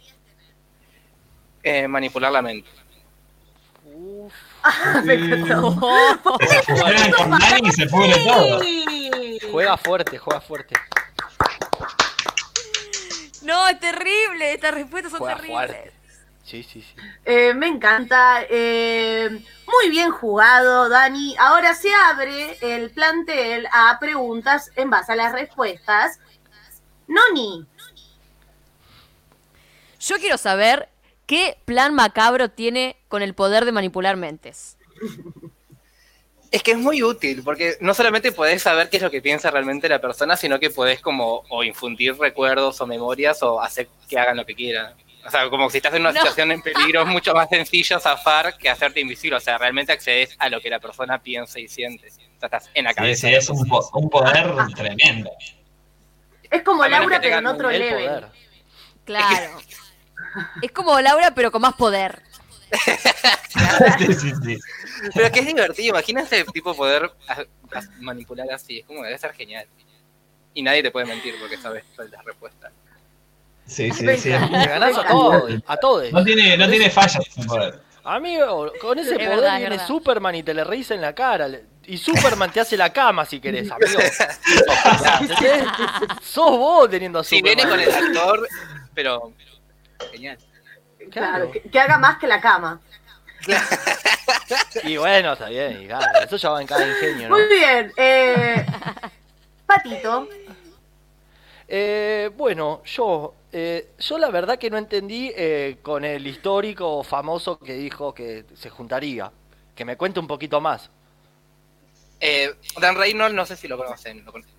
Eh, manipular la mente. Uf. Me encantó. Juegan con Dani y se pudre todo. Sí. Juega fuerte, juega fuerte. No, es terrible. Estas respuestas son Juega terribles. fuerte. Sí, sí, sí. Eh, me encanta. eh, muy bien jugado, Dani. Ahora se abre el plantel a preguntas en base a las respuestas. Noni, Yo quiero saber qué plan macabro tiene con el poder de manipular mentes. Es que es muy útil, porque no solamente podés saber qué es lo que piensa realmente la persona, sino que podés como o infundir recuerdos o memorias o hacer que hagan lo que quieran. O sea, como si estás en una No. situación en peligro, es mucho más *laughs* sencillo zafar que hacerte invisible. O sea, realmente accedes a lo que la persona piensa y siente. O sea, estás en la cabeza. sí, es un, persona. po- un poder tremendo. es como Laura, pero en otro El level. poder. Claro. Es como Laura, pero con más poder. *laughs* sí, sí, sí. Pero que es divertido, imagínate tipo poder a- a- manipular así, es como debe ser genial. Y nadie te puede mentir porque sabes cuál es la respuesta. Sí, sí, sí. ganás a todos, a todos. No tiene, no tiene fallas ese poder. Amigo, con ese Es poder verdad, viene verdad. Superman y te le reís en la cara. Y Superman te hace la cama si querés, amigo. *laughs* Sos vos teniendo a Si Superman. viene con el actor, pero genial. Claro, que, que haga más que la cama. *laughs* Y bueno, está bien, y claro, eso ya va en cada ingenio, ¿no? Muy bien. Eh, Patito. Eh, bueno, yo, eh, yo la verdad que no entendí eh, con el histórico famoso que dijo que se juntaría. Que me cuente un poquito más. Eh, Dan Reynolds, no sé si lo conocen. Lo conocen.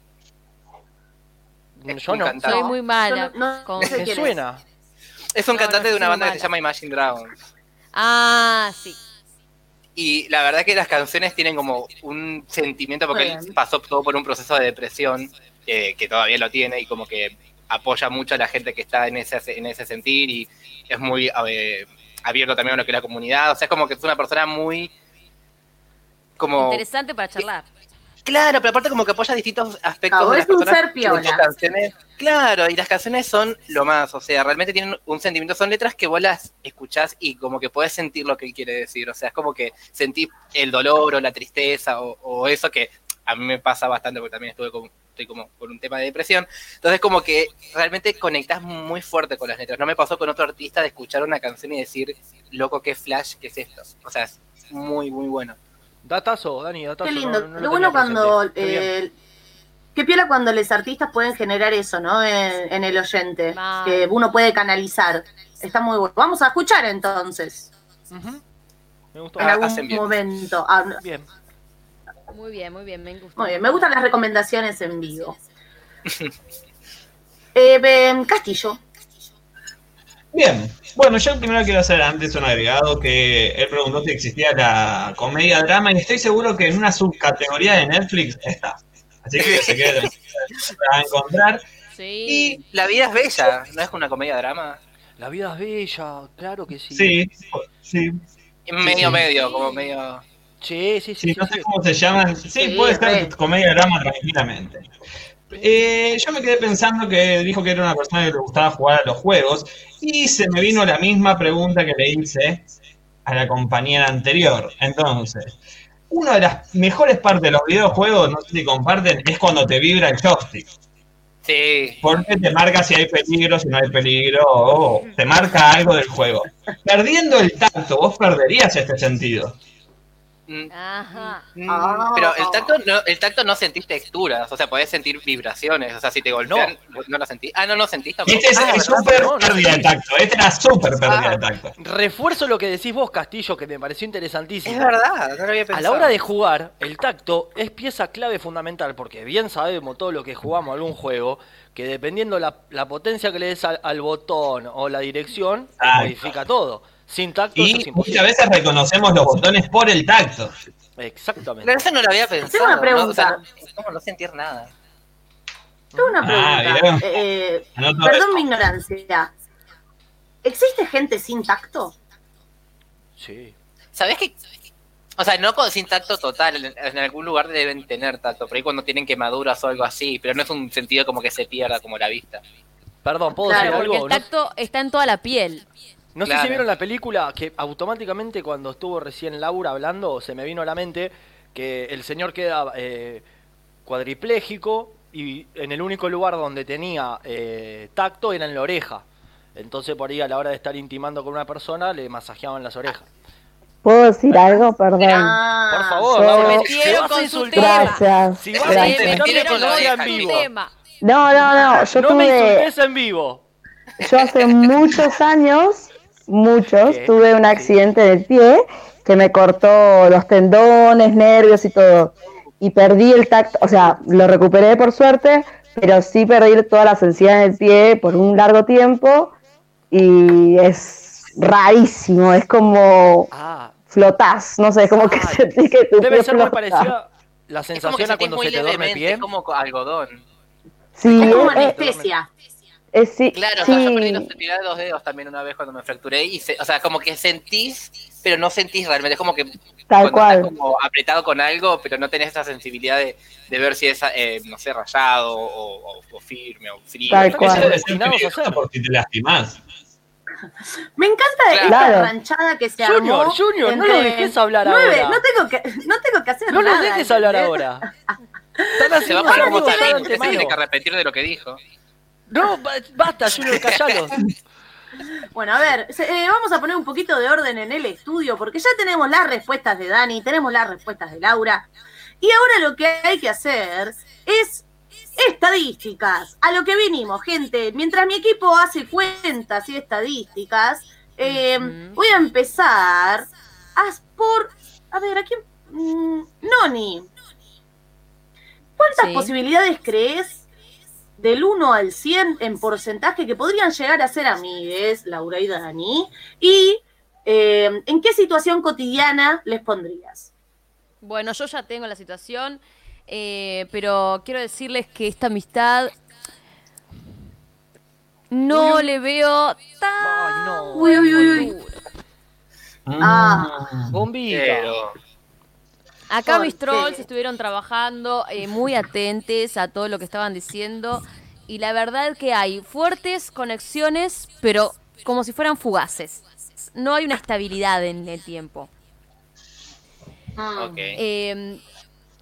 Es Yo no. Soy muy mala. No- con- Me suena. Es un No, cantante no, de una banda que se llama Imagine Dragons. Ah, sí. Y la verdad que las canciones tienen como un sentimiento, porque él pasó todo por un proceso de depresión, eh, que todavía lo tiene, y como que apoya mucho a la gente que está en ese, en ese sentir, y es muy eh, abierto también a lo que es la comunidad. O sea, es como que es una persona muy... Como... Interesante para charlar. Claro, pero aparte como que apoya distintos aspectos de las es un ser piola. canciones. Claro, y las canciones son lo más, o sea, realmente tienen un sentimiento, son letras que vos las escuchás y como que podés sentir lo que él quiere decir, o sea, es como que sentís el dolor o la tristeza o, o eso que a mí me pasa bastante porque también estuve como, estoy como con un tema de depresión, entonces como que realmente conectás muy fuerte con las letras, no me pasó con otro artista de escuchar una canción y decir, loco, qué flash, qué es esto, o sea, es muy, muy bueno. Datazo, Dani, datazo. Qué lindo. no lo lo bueno cuando. eh, qué piola cuando los artistas pueden generar eso, ¿no? En, en el oyente. Que uno puede canalizar. Está muy bueno. Vamos a escuchar entonces. Me gustó. En Ah, algún bien. momento. Ah. Bien. Muy bien, muy bien, me gusta. Muy bien, me gustan las recomendaciones en vivo. *laughs* Eh, Castillo. Bien, bueno, yo primero quiero hacer antes un agregado que él preguntó si existía la comedia drama y estoy seguro que en una subcategoría de Netflix está. Así que se quede tranquilo, la *laughs* va a encontrar. Sí. Y La vida es bella, ¿no es una comedia drama? La vida es bella, claro que sí. Sí, sí, Medio, sí. medio, como medio... Sí, sí, sí. sí, sí, no sé sí. cómo se llaman. Sí, Sí, puede ser comedia drama tranquilamente. Eh, yo me quedé pensando que dijo que era una persona que le gustaba jugar a los juegos y se me vino la misma pregunta que le hice a la compañera anterior. Entonces, una de las mejores partes de los videojuegos, no sé si comparten, es cuando te vibra el joystick. Sí, Porque te marca si hay peligro, si no hay peligro, o te marca algo del juego. Perdiendo el tacto, vos perderías este sentido. Mm, Ajá. mm, Ah. Pero el tacto, no, el tacto no sentís texturas, o sea, podés sentir vibraciones, o sea, si te golpean, no, la sentís. Ah, no, no sentís tampoco. Este es, Ah, súper No, no. pérdida de tacto. Este era súper pérdida de tacto. Refuerzo lo que decís vos, Castillo, que me pareció interesantísimo. Es verdad, no lo había pensado. A la hora de jugar, el tacto es pieza clave fundamental, porque bien sabemos todo lo que jugamos algún juego, que dependiendo la, la potencia que le des al, al botón o la dirección, modifica todo. Sin tacto es Y imposible. muchas veces reconocemos los botones por el tacto. Exactamente. Pero eso no lo había pensado. una ¿no? pregunta. O sea, no- sentir nada. Tengo una Ah, pregunta. Eh, perdón mi ignorancia. ¿Existe gente sin tacto? Sí. ¿Sabés qué? O sea, no con, sin tacto total, en, en algún lugar deben tener tacto, por ahí cuando tienen quemaduras o algo así, pero no es un sentido como que se pierda como la vista. Perdón, ¿puedo Claro, decir Porque algo? el No- tacto está en toda la piel. No sé si vieron la película que automáticamente cuando estuvo recién Laura hablando se me vino a la mente que el señor queda eh, cuadripléjico y en el único lugar donde tenía eh, tacto era en la oreja. Entonces por ahí a la hora de estar intimando con una persona le masajeaban las orejas. ¿Puedo decir algo? Perdón. Ah, Por favor, yo- si vas con su insultar, Gracias. si vas gracias. Insultar, no con la en vivo. tema. No, no, no. Yo No me insultes en vivo. yo hace muchos años, muchos, ¿Qué? tuve un accidente del pie que me cortó los tendones, nervios y todo. Y perdí el tacto, o sea, lo recuperé por suerte, pero sí perdí toda la sensibilidad del pie por un largo tiempo y es rarísimo, es como Ah, flotás, no sé, es como que Ah, *laughs* sentí que tu debe pie ser muy flota. parecida la sensación a cuando se te duerme el pie. es como co- algodón. Sí, es como eh, eh, anestesia. Es sí, Claro, o sea, yo perdí sí, la sensibilidad de los dedos también una vez cuando me fracturé y, se- o sea, como que sentís, pero no sentís realmente, es como que tal cual. estás como apretado con algo, pero no tenés esa sensibilidad de, de ver si es, eh, no sé, rayado o, o- o firme o frío. Tal qué cual. Eso por si te lastimás. *laughs* Me encanta esta Claro. ranchada que se Junior, armó. Junior, no lo dejes hablar nueve- ahora. No tengo que, no tengo que hacer No nada. lo dejes hablar ¿entendés? ahora. *laughs* Se va a poner como se tiene que arrepentir de lo que dijo. No, ba- basta, Junior, *laughs* callalo. Bueno, a ver, eh, vamos a poner un poquito de orden en el estudio, porque ya tenemos las respuestas de Dani, tenemos las respuestas de Laura, y ahora lo que hay que hacer es estadísticas. A lo que vinimos, gente. Mientras mi equipo hace cuentas y estadísticas, eh, voy a empezar a por... A ver, aquí... Noni, ¿cuántas Sí. posibilidades crees del 1 al 100 en porcentaje que podrían llegar a ser amigues, Laura y Dani? ¿Y eh, en qué situación cotidiana les pondrías? Bueno, yo ya tengo la situación, eh, pero quiero decirles que esta amistad no le veo tan Ay, no. Uy, uy, uy, uy. Ah. Bombita. Pero, Acá ¿Por mis trolls estuvieron trabajando eh, muy atentes a todo lo que estaban diciendo y la verdad que hay fuertes conexiones, pero como si fueran fugaces. No hay una estabilidad en el tiempo. Eh,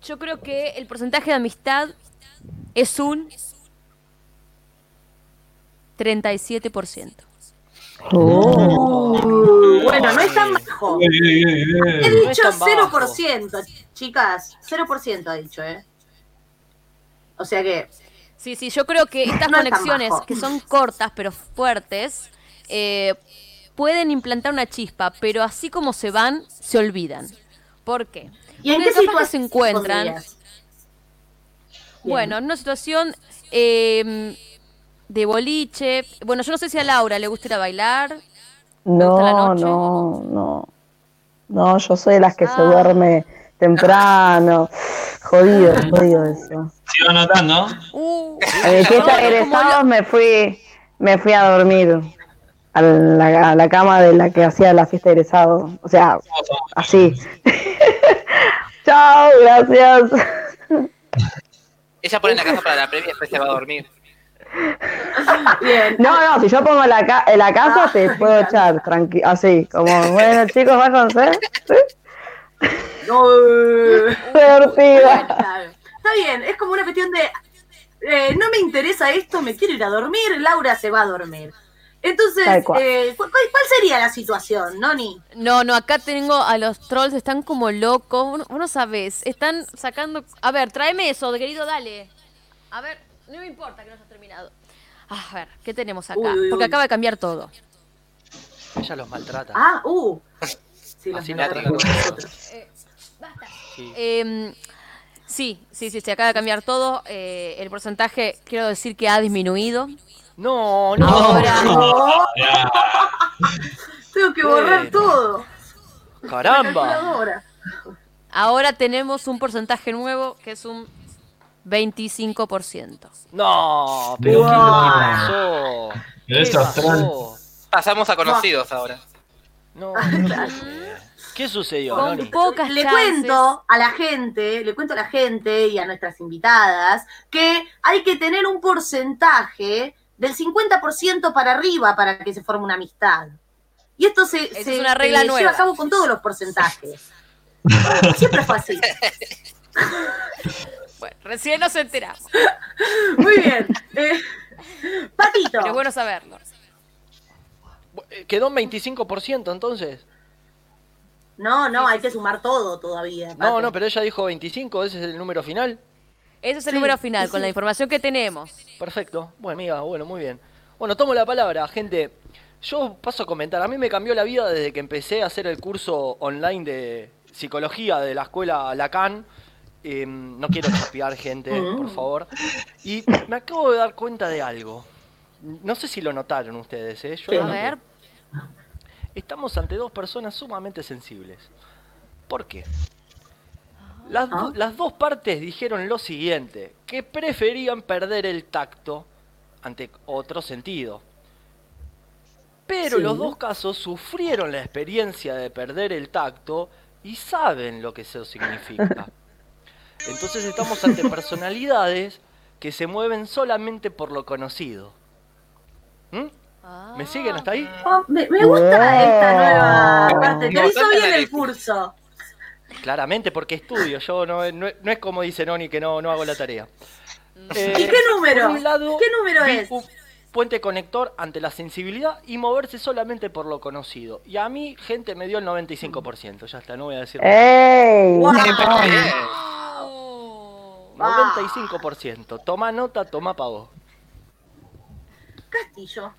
yo creo que el porcentaje de amistad es un 37%. Oh. Bueno, no es tan bajo. He dicho tan bajo. 0%, chicas. 0% ha dicho, ¿eh? O sea que... Sí, sí, yo creo que estas No conexiones que son cortas pero fuertes eh, pueden implantar una chispa, pero así como se van, se olvidan. ¿Por qué? ¿Y en Porque qué situación se encuentran? Bueno, en una situación eh, de boliche. Bueno, yo no sé si a Laura le gusta ir a bailar. gusta la No, noche? no, no. No, yo soy de las que se Ah. duerme temprano. Jodido, jodido eso. Sigo anotando. Uh, mi fiesta de no, egresados me fui, me fui a dormir a la, a la cama de la que hacía la fiesta de egresados. O sea, así. *laughs* Chao, gracias. Ella pone la casa para la previa y después se va a dormir. *laughs* Bien. No, no, si yo pongo la, ca la casa te Ah, puedo me echar, tranqui así, como, bueno, chicos, váyanse. ¿Sí? No, *laughs* Divertida. Está bien, es como una cuestión de eh, no me interesa esto, me quiero ir a dormir, Laura se va a dormir. Entonces, eh, ¿cu- ¿cuál, cuál sería la situación, Noni? No, no, acá tengo a los trolls, están como locos. Vos no, vos no sabés, están sacando. A ver, tráeme eso, querido, dale. A ver, no me importa que no terminado. Ah, A ver, ¿qué tenemos acá? Uy, uy, Porque uy. acaba de cambiar todo. Ella los maltrata. Ah, uh. *laughs* Sí, los Así nosotros. *laughs* Eh, basta. Sí. Em, sí, sí, sí, se acaba de cambiar todo. Eh, el porcentaje, quiero decir que ha disminuido. No, no. Ahora. *laughs* Tengo que borrar Bueno. todo. Caramba. Ahora tenemos un porcentaje nuevo que es un 25%. No, pero ¿qué es lo que pasó? Pero ¿Qué pasó? Pasamos a conocidos ahora. No. *laughs* ¿Qué sucedió, Con Noni? pocas Le chances. cuento a la gente, le cuento a la gente y a nuestras invitadas que hay que tener un porcentaje del 50% para arriba para que se forme una amistad. Y esto se, es una regla se nueva. lleva a cabo con todos los porcentajes. *laughs* Siempre fue así. *laughs* Bueno, recién nos enteramos. *laughs* Muy bien. Eh, Patito. Pero es bueno saberlo. Eh, ¿Quedó un 25% entonces? No, no, hay que sumar todo todavía. No, Pato. no, pero ella dijo 25, ese es el número final. Ese es el Sí, número final, sí, con la información que tenemos. Perfecto. Bueno, amiga, bueno, muy bien. Bueno, tomo la palabra, gente. Yo paso a comentar. A mí me cambió la vida desde que empecé a hacer el curso online de psicología de la escuela Lacan. Eh, no quiero chapear gente, *laughs* por favor. Y me acabo de dar cuenta de algo. No sé si lo notaron ustedes, ¿eh? Yo Sí. lo A ver, Estamos ante dos personas sumamente sensibles. ¿Por qué? Las, do- Ah. las dos partes dijeron lo siguiente, que preferían perder el tacto ante otro sentido. Pero Sí. los dos casos sufrieron la experiencia de perder el tacto y saben lo que eso significa. *laughs* Entonces estamos ante personalidades que se mueven solamente por lo conocido. ¿Mm? ¿Me siguen hasta ahí? Oh, me, me gusta esta nueva parte. Te hizo bien el curso. Claramente porque estudio, yo no, no, no es como dice Noni que no, no hago la tarea. Eh, ¿Y qué número? por un lado, ¿Qué número es? un puente conector ante la sensibilidad y moverse solamente por lo conocido. Y a mí, gente, me dio el 95%. Ya está, no voy a decir más. ¡Ey! Wow. 95%. Toma nota, toma pago. Castillo.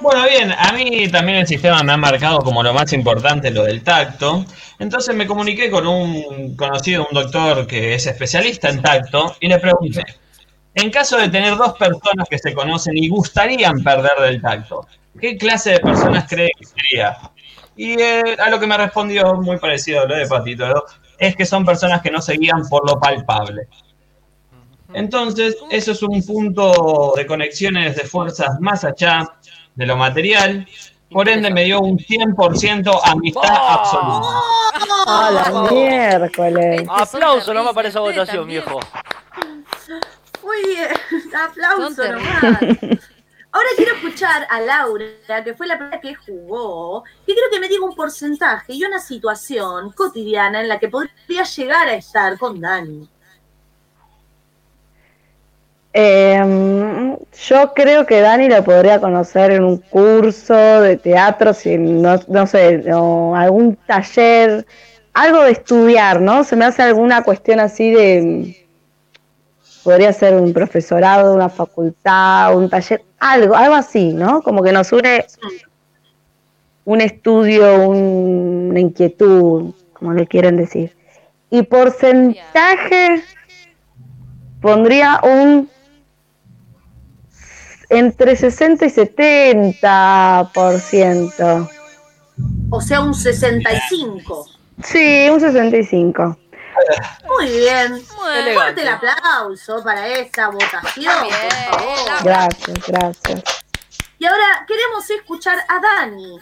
Bueno, bien, a mí también el sistema me ha marcado como lo más importante lo del tacto. Entonces me comuniqué con un conocido, un doctor que es especialista en tacto, y le pregunté, en caso de tener dos personas que se conocen y gustarían perder del tacto, ¿qué clase de personas cree que sería? Y eh, a lo que me respondió, muy parecido a lo de Patito, ¿no? Es que son personas que no se guían por lo palpable. Entonces, eso es un punto de conexiones de fuerzas más allá de lo material. Por ende, me dio un 100% amistad absoluta. ¡A la miércoles! Aplauso nomás para esa votación, viejo. Muy bien. Aplauso nomás. Ahora quiero escuchar a Laura, que fue la primera que jugó, y quiero que me diga un porcentaje y una situación cotidiana en la que podría llegar a estar con Dani. Eh, yo creo que Dani lo podría conocer en un curso de teatro, si no, no sé, o algún taller, algo de estudiar, ¿no? Se me hace alguna cuestión así de. Podría ser un profesorado una facultad, un taller, algo, algo así, ¿no? Como que nos une un estudio, un- una inquietud, como le quieren decir. Y porcentaje pondría un entre 60 y 70%. O sea, un 65. Sí, un 65. Muy bien. Elegante. Fuerte el aplauso para esa votación, por favor. Gracias, gracias. Y ahora queremos escuchar a Dani.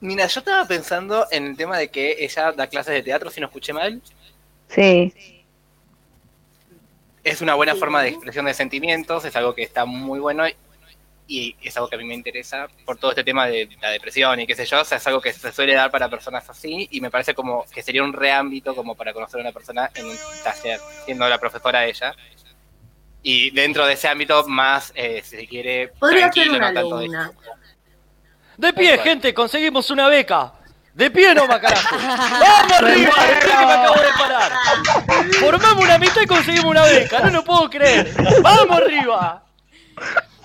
Mira, yo estaba pensando en el tema de que ella da clases de teatro, si no escuché mal. Sí. Es una buena forma de expresión de sentimientos, es algo que está muy bueno y es algo que a mí me interesa por todo este tema de la depresión y qué sé yo, o sea, es algo que se suele dar para personas así y me parece como que sería un reámbito como para conocer a una persona en un taller, siendo la profesora ella. Y dentro de ese ámbito más, eh, si se quiere, Podría ser una no tanto de- alumna. De pie, gente, conseguimos una beca. De pie nomás, carajo. *laughs* ¡Vamos arriba! De pie que me acabo de parar. Formamos una amistad y conseguimos una beca. No lo puedo creer. ¡Vamos arriba!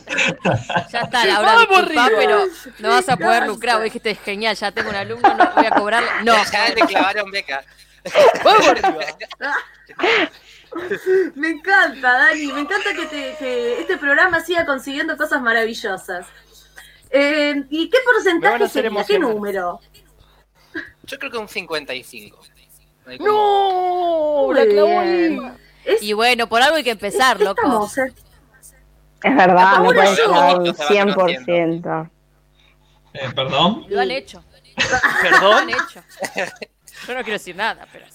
*laughs* Ya está, Laura, Vamos disculpa, pero no vas a poder lucrar. Vos dijiste, es genial, ya tengo un alumno, no voy a cobrarle. *laughs* No. Ya te clavaron beca. *laughs* ¡Vamos arriba! Me encanta, Dani. Me encanta que, te- que este programa siga consiguiendo cosas maravillosas. Eh, ¿Y qué porcentaje sería? ¿Qué número? Yo creo que un 55. Ahí como- ¡No! La clavó bien. ahí. Es- Y bueno, por algo hay que empezar, loco. estamos, eh. Es verdad, no se va 100%. Eh, ¿Perdón? Lo han hecho. Lo ¿Perdón? han hecho. Yo no quiero decir nada, pero.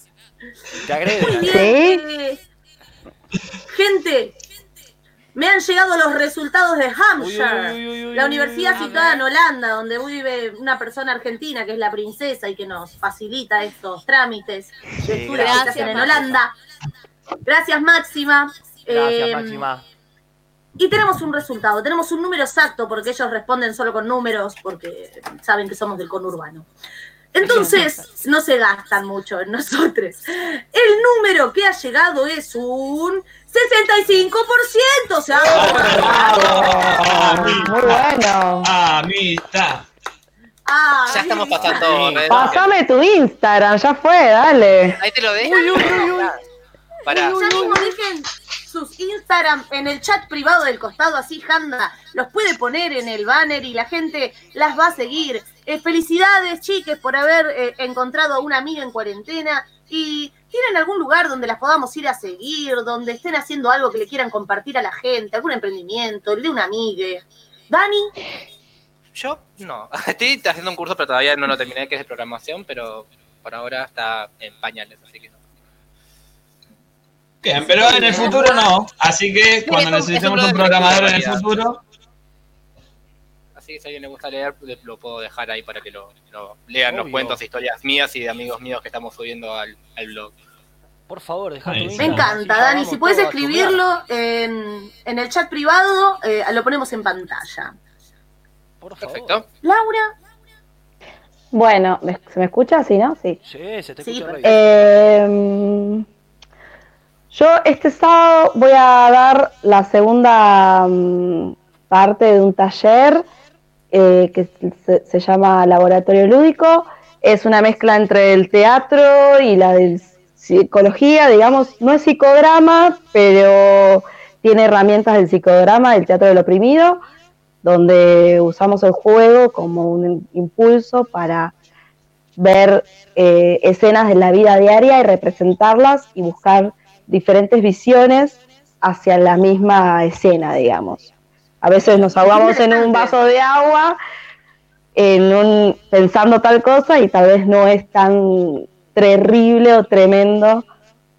Te agreden. Muy bien. ¿Sí? eh, Gente, me han llegado los resultados de Hampshire, Uy, uy, uy, uy, la uy, universidad uy. situada en Holanda, donde vive una persona argentina que es la princesa y que nos facilita estos trámites de Sí, gracias, en. Holanda. Gracias, Máxima. Gracias, Eh, Máxima. Y tenemos un resultado, tenemos un número exacto, porque ellos responden solo con números, porque saben que somos del conurbano. Entonces, no se gastan mucho en nosotros. El número que ha llegado es un 65%. O sea, Bravo. Muy bueno. Amistad. ah, Ya estamos pasando. Redondeando. Pásame tu Instagram, ya fue, dale. Ahí te lo dejo. Uy, uy, uy, uy. Pará. Ya mismo dejen sus Instagram en el chat privado del costado, así Handa los puede poner en el banner y la gente las va a seguir. Eh, felicidades, chiques, por haber eh, encontrado a una amiga en cuarentena. Y ¿Tienen algún lugar donde las podamos ir a seguir, donde estén haciendo algo que le quieran compartir a la gente, algún emprendimiento, el de una amiga? Dani, Yo no. *laughs* Estoy haciendo un curso, pero todavía no lo terminé, que es de programación, pero por ahora está en pañales, así que. Bien, pero en el futuro no. Así que cuando necesitemos es un programador en el futuro, Así que si a alguien le gusta leer, le- lo puedo dejar ahí para que lo, lo lean los cuentos, historias mías y de amigos míos que estamos subiendo al, al blog. Por favor, deja tu me encanta, Dani. Si puedes escribirlo en, en el chat privado, eh, lo ponemos en pantalla. Por favor. Perfecto. Laura, Bueno, ¿me- ¿se me escucha? Sí, ¿no? Sí. Sí, se te Sí, escucha. Eh, yo este sábado voy a dar la segunda mm, parte de un taller eh, que se, llama Laboratorio Lúdico. Es una mezcla entre el teatro y la psicología, digamos, no es psicodrama, pero tiene herramientas del psicodrama, del teatro del oprimido, donde usamos el juego como un impulso para ver eh, escenas de la vida diaria y representarlas y buscar diferentes visiones hacia la misma escena, digamos. A veces nos ahogamos en un vaso de agua en un, pensando tal cosa y tal vez no es tan terrible o tremendo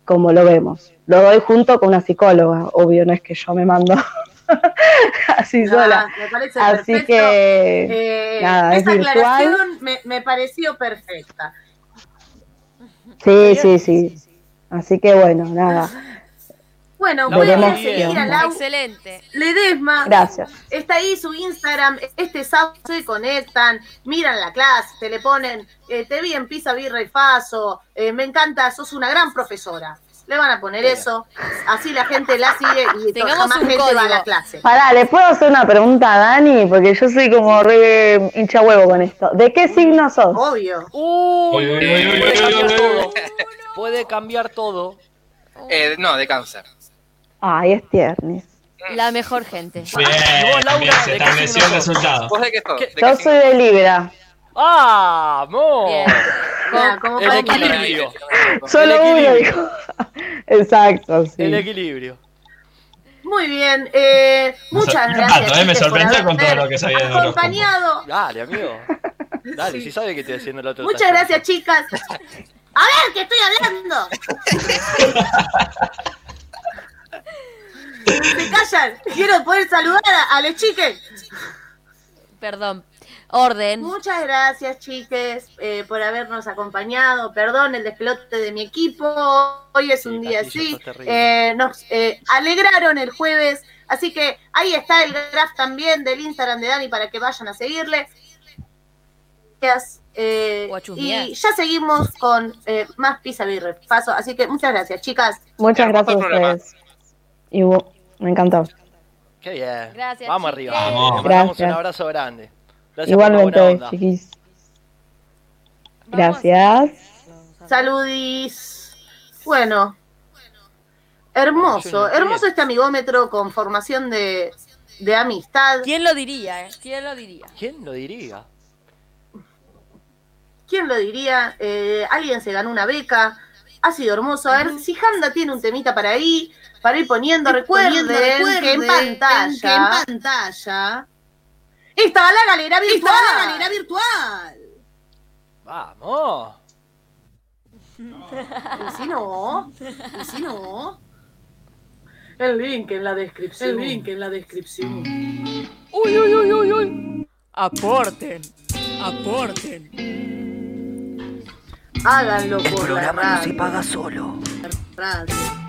como lo vemos. Lo doy junto con una psicóloga, obvio, no es que yo me mando *laughs* así sola. Ah, me parece Así perfecto. que Eh, nada, es esa virtual. aclaración me, me pareció perfecta. Sí, sí, sí. Así que bueno, nada. Bueno, veremos seguir a. Lau. Excelente. Ledesma. Gracias. Está ahí su Instagram. Este sábado se conectan, miran la clase, te le ponen, eh, te vi en Pisa, Birra y Faso, eh, me encanta, sos una gran profesora. Le van a poner eso, así la gente la sigue y Tengamos jamás un gente va a la código. clase. Pará, ¿le puedo hacer una pregunta a Dani? Porque yo soy como re hincha huevo con esto. ¿De qué signo sos? Obvio. Uy, Uy, uy, uy, uy, puede cambiar todo. Eh, no, de cáncer. Ay, es tiernis. La mejor gente. bien, ¿Y vos, Laura, bien, se de qué estableció el resultado. ¿Vos de qué sos? ¿De Yo soy de Libra. ¡Vamos! Bien. El equilibrio. *laughs* Solo uno dijo. *laughs* Exacto, sí. El equilibrio. Muy bien, eh, muchas gracias. eh, me sorprendió con todo lo que sabía de acompañado. Dale, amigo. Dale, Sí. si sabe que estoy haciendo el otro Muchas gracias, chicas. *laughs* A ver, que estoy hablando. *laughs* Se callan. Quiero poder saludar a, a las chicas. Perdón. Orden. Muchas gracias, chiques, eh, por habernos acompañado. Perdón el despelote de mi equipo. Hoy es Sí, un día así. Eh, nos eh, alegraron el jueves. Así que ahí está el graph también del Instagram de Dani para que vayan a seguirle. Gracias. eh, y ya seguimos con eh, más pizza y repaso. Así que muchas gracias, chicas. Muchas gracias a ustedes. Y me encantó. Qué bien. Gracias, Vamos chiques. arriba. Vamos. Gracias. un abrazo grande. Gracias Igualmente, chiquis. Gracias. Saludis. Bueno. Hermoso, hermoso este amigómetro con formación de, de amistad. ¿Quién lo diría, eh? ¿Quién lo diría? ¿Quién lo diría? ¿Quién lo diría? Eh, alguien se ganó una beca. Ha sido hermoso. A ver, si Handa tiene un temita para ahí, para ir poniendo, recuerden, que en pantalla, pantalla estaba la galera virtual. está la galera virtual. Vamos. Y si no, Y si no, el link en la descripción. el link en la descripción. Uy, uy, uy, uy, uy. Aporten. Aporten. Háganlo por la radio. paga solo. Radio.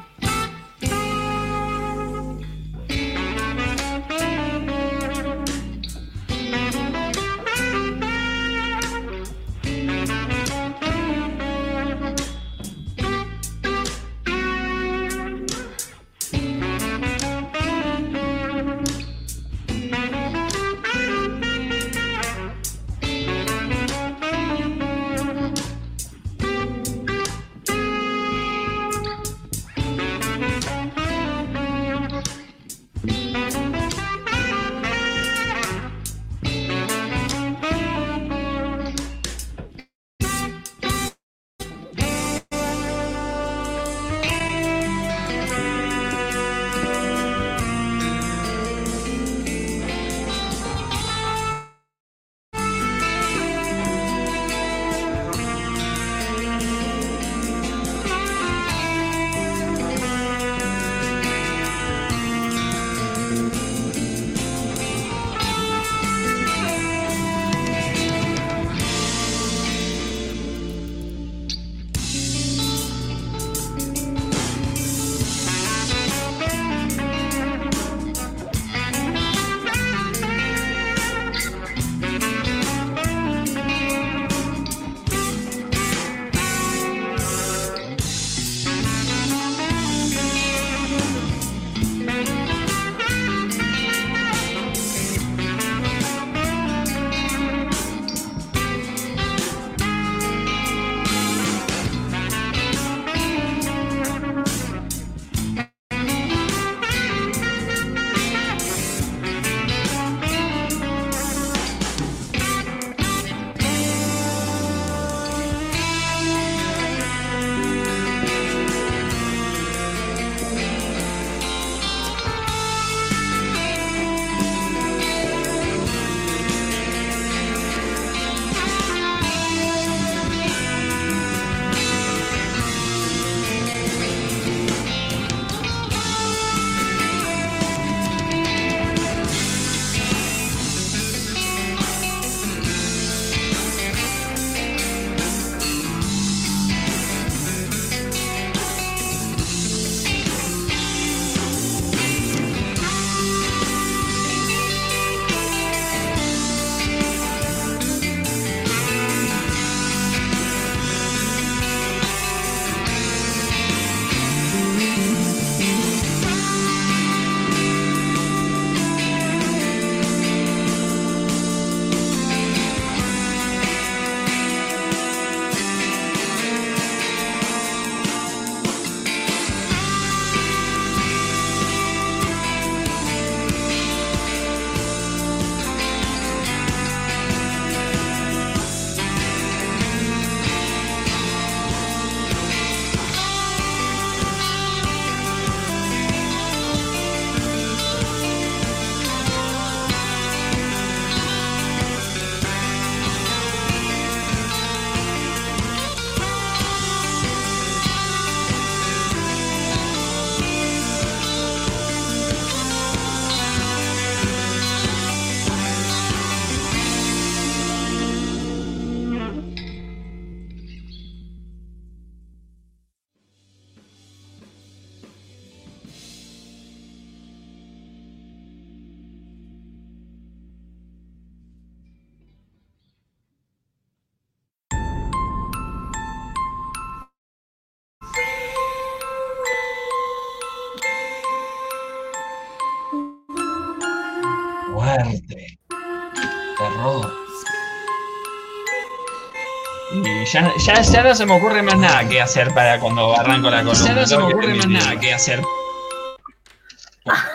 Y ya, ya, ya no se me ocurre más nada que hacer para cuando arranco la columna. Ya no se me ocurre más nada que hacer.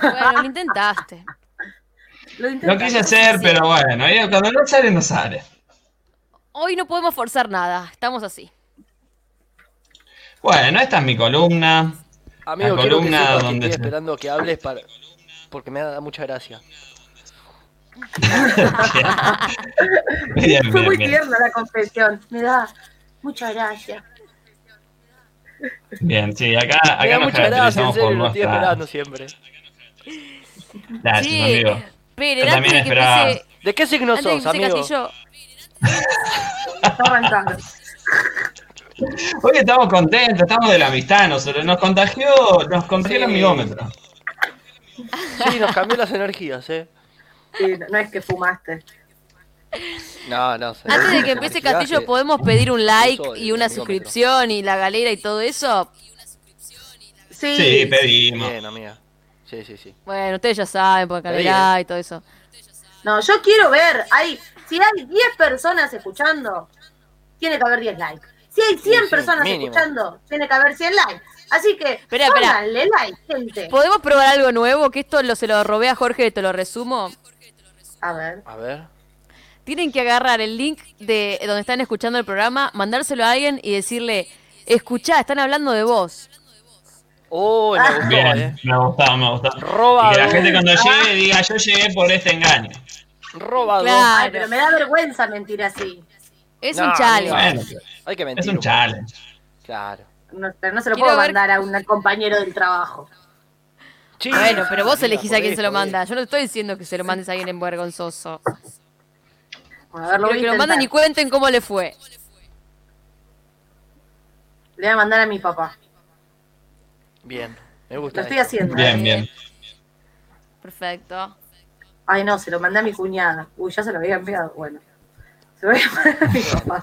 Bueno, lo intentaste. Lo quise hacer, pero bueno, eh, cuando no sale, no sale. Hoy no podemos forzar nada, estamos así. Bueno, esta es mi columna. Amigo, la columna que donde estoy esperando que hables para... porque me da mucha gracia. *laughs* Bien, Fue muy bien. tierna la confesión. Me da muchas gracias. Bien, sí, acá, Me acá da nos mucha gracia, en caracterizamos serio, por lo estoy esperando siempre. Gracias, Sí, amigo. Pero Yo también esperaba- empiece, ¿De qué signo antes sos, amigo? Castillo. Hoy estamos contentos, estamos de la amistad, nos, nos contagió, nos contagió el Sí. amigómetro. Sí, nos cambió las energías, eh. Sí, no, es que fumaste. No, no. se- antes de que empiece Castillo, ¿podemos pedir un like y una suscripción y la galera y todo eso? Sí. Sí, pedimos. Bien, amiga. Sí, sí, sí. Bueno, ustedes ya saben, porque Pedí, galera y todo eso. No, yo quiero ver. Hay, si hay 10 personas escuchando, tiene que haber 10 likes. Si hay 100 Sí, sí, personas mínimo. escuchando, tiene que haber 100 likes. Así que, Espera, like, gente. ¿Podemos probar algo nuevo? Que esto lo, se lo robé a Jorge te lo resumo. A ver. A ver. Tienen que agarrar el link de donde están escuchando el programa, mandárselo a alguien y decirle, escuchá, están hablando de vos. Oh, me gustó, Bien, eh. me ha gustado, me ha gustado. Robado. Y que la gente cuando llegue diga, yo llegué por este engaño. Robado. Claro. Ay, pero me da vergüenza mentir así. Es No, un challenge. Bueno, Hay que mentir. es un challenge. Claro. No, pero no se lo Quiero puedo ver- mandar a un compañero del trabajo. Sí, Bueno, pero vos elegís a quién se lo manda. Yo no estoy diciendo que se lo mandes a alguien en vergonzoso. A ver, lo voy a que lo manden y cuenten cómo le fue. Le voy a mandar a mi papá. Bien. Me Lo gusta. estoy eso. haciendo. Bien, bien. Perfecto. Ay, no, se lo mandé a mi cuñada. Uy, ya se lo había enviado. Bueno. Se lo voy a mandar a mi papá.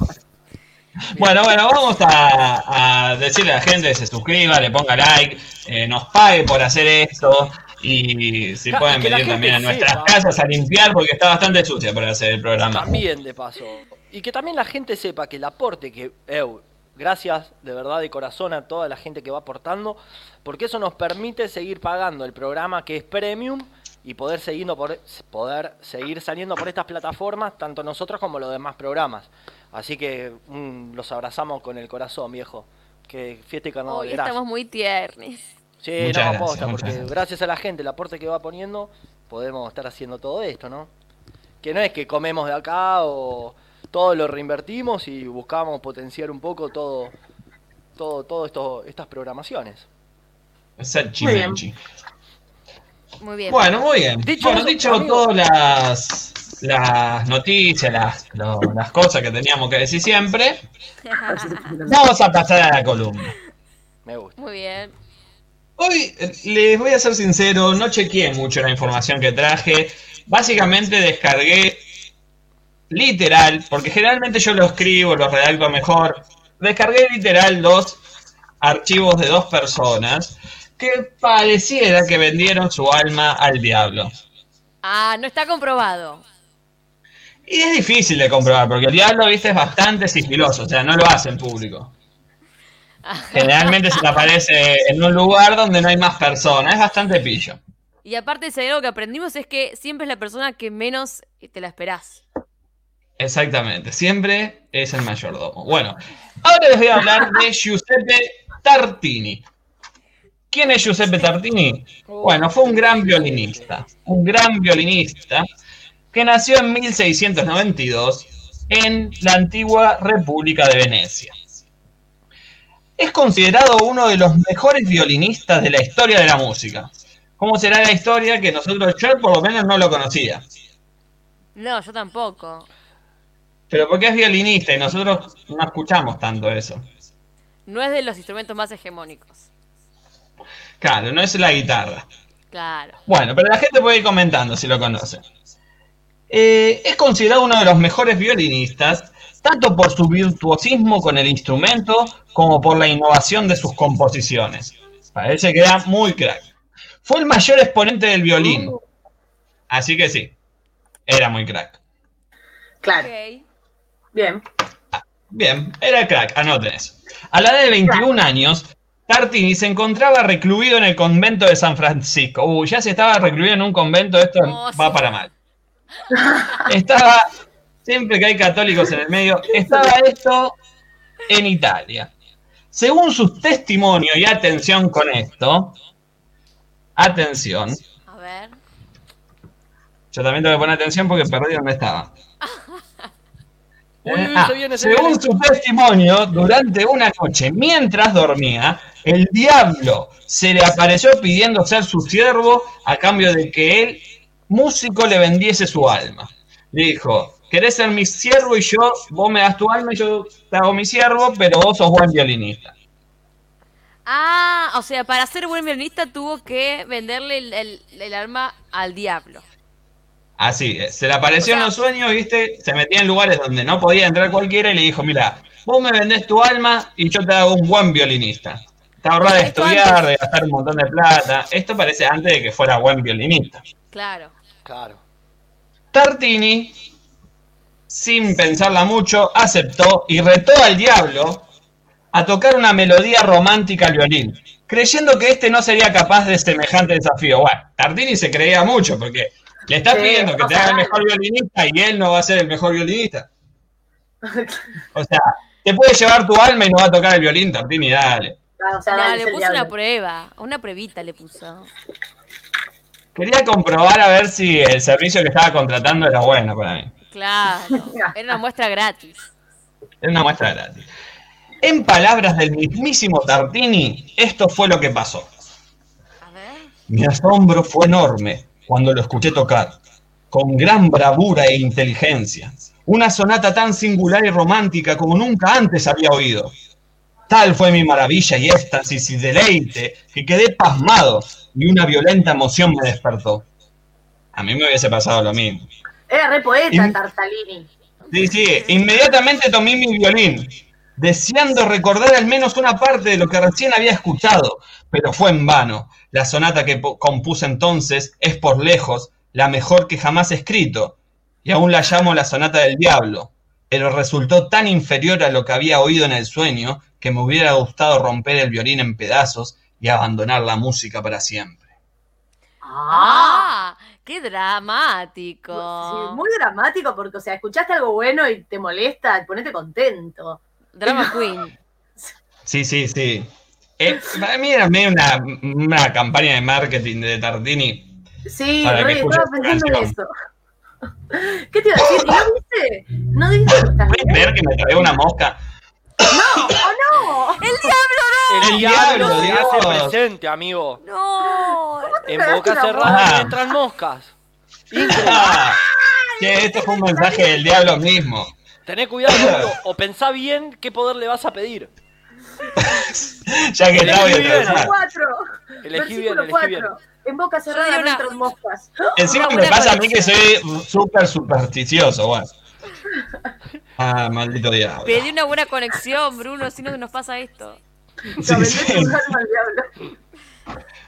*laughs* Bueno, bueno, vamos a, a decirle a la gente que se suscriba, le ponga like, eh, nos pague por hacer esto y si pueden venir también a nuestras sepa. casas a limpiar porque está bastante sucia para hacer el programa. También, de paso. Y que también la gente sepa que el aporte que. Eu, gracias de verdad de corazón a toda la gente que va aportando, porque eso nos permite seguir pagando el programa que es premium y poder, seguirnos por, poder seguir saliendo por estas plataformas, tanto nosotros como los demás programas. Así que mm, los abrazamos con el corazón, viejo. Que fiesta y carnaval. Hoy gracias. estamos muy tiernis. Sí, Muchas no, gracias, aposta, porque gracias. gracias a la gente, el aporte que va poniendo, podemos estar haciendo todo esto, ¿no? Que no es que comemos de acá o todo lo reinvertimos y buscamos potenciar un poco todo, todo, todo esto, estas programaciones. Sachi Muy bien. Muy bien. Bueno, muy bien. Dicho bueno, eso, dicho todas las, las noticias, las, lo- las cosas que teníamos que decir siempre, *laughs* vamos a pasar a la columna. Me gusta. Muy bien. Hoy eh, les voy a ser sincero, no chequeé mucho la información que traje. Básicamente descargué literal, porque generalmente yo lo escribo, lo redacto mejor. Descargué literal dos archivos de dos personas que pareciera que vendieron su alma al diablo. Ah, no está comprobado. Y es difícil de comprobar, porque el diablo, viste, es bastante sigiloso, o sea, no lo hace en público. Generalmente se te aparece en un lugar donde no hay más personas, es bastante pillo. Y aparte, si hay algo que aprendimos es que siempre es la persona que menos te la esperás. Exactamente, siempre es el mayordomo. Bueno, ahora les voy a hablar de *laughs* Giuseppe Tartini. ¿Quién es Giuseppe Tartini? Bueno, fue un gran violinista, un gran violinista que nació en 1692 en la antigua República de Venecia. Es considerado uno de los mejores violinistas de la historia de la música. ¿Cómo será la historia que nosotros, yo por lo menos no lo conocía? No, yo tampoco. Pero porque es violinista y nosotros no escuchamos tanto eso. No es de los instrumentos más hegemónicos. Claro, no es la guitarra. Claro. Bueno, pero la gente puede ir comentando si lo conoce. Eh, es considerado uno de los mejores violinistas, tanto por su virtuosismo con el instrumento como por la innovación de sus composiciones. Parece que era muy crack. Fue el mayor exponente del violín. Así que sí. era muy crack. Claro. Bien. Bien, era crack, anoten eso. A la edad de 21 años, Tartini se encontraba recluido en el convento de San Francisco. Uy, ya se estaba recluido en un convento, esto Oh, va sí. para mal. Estaba, siempre que hay católicos en el medio, estaba esto en Italia. Según sus testimonios, y atención con esto, atención, A ver. yo también tengo que poner atención porque perdí donde estaba. Uy, Ah, viene, según su testimonio, durante una noche, mientras dormía, el diablo se le apareció pidiendo ser su siervo a cambio de que él, músico, le vendiese su alma. Le dijo, ¿querés ser mi siervo y yo, vos me das tu alma y yo te hago mi siervo, pero vos sos buen violinista? Ah, o sea, para ser buen violinista tuvo que venderle el, el- el arma al diablo. Así, es. se le apareció O sea- en los sueños, viste, se metía en lugares donde no podía entrar cualquiera y le dijo, mira, vos me vendés tu alma y yo te hago un buen violinista. Te ahorrás de estudiar, antes. de gastar un montón de plata. Esto parece antes de que fuera buen violinista. Claro. Claro. Tartini, sin pensarla mucho, aceptó y retó al diablo a tocar una melodía romántica al violín, creyendo que este no sería capaz de semejante desafío. Bueno, Tartini se creía mucho porque le estás Sí, pidiendo que te haga el mejor violinista y él no va a ser el mejor violinista. *laughs* O sea, te puede llevar tu alma y no va a tocar el violín, Tartini, dale. Ah, o sea, No, le puso una prueba. Una pruebita le puso. Quería comprobar a ver si el servicio que estaba contratando era bueno para mí. Claro. Era una muestra gratis. Es una muestra gratis. En palabras del mismísimo Tartini, esto fue lo que pasó. A ver. Mi asombro fue enorme cuando lo escuché tocar, con gran bravura e inteligencia, una sonata tan singular y romántica como nunca antes había oído. Tal fue mi maravilla y éxtasis y deleite que quedé pasmado y una violenta emoción me despertó. A mí me hubiese pasado lo mismo. Era re poeta, Y- Tartalini. Sí, sí, inmediatamente tomé mi violín, deseando recordar al menos una parte de lo que recién había escuchado, pero fue en vano. La sonata que compuse entonces es por lejos la mejor que jamás he escrito, y aún la llamo la sonata del diablo, pero resultó tan inferior a lo que había oído en el sueño que me hubiera gustado romper el violín en pedazos y abandonar la música para siempre. ¡Ah! ¡Qué dramático! Sí, muy dramático porque, o sea, escuchaste algo bueno y te molesta, ponete contento. Drama *laughs* Queen. Sí, sí, sí. Eh, para mí era medio una, una campaña de marketing de Tartini. Sí, Para que re, escuches estaba pensando en eso. *laughs* ¿Qué te iba a decir? ¿Y ¿No viste? ¿No viste que estás ¿Puedes creer que me trae una mosca? ¡No! ¡Oh, no! ¡El diablo El, El diablo, se hace presente, amigo. no! En boca cerrada boca? entran moscas. Increíble. Ah, che, esto fue un mensaje del diablo mismo. Tené cuidado, amigo, o pensá bien qué poder le vas a pedir. Ya que está, bien, atravesar. 4. Elegí bien, elegí bien. 4. En boca cerrada no una- entran moscas. Encima me pasa a mí que soy súper supersticioso, bueno. Ah, maldito diablo. Pedí una buena conexión, Bruno, si no nos pasa esto. *laughs* Sí, sí.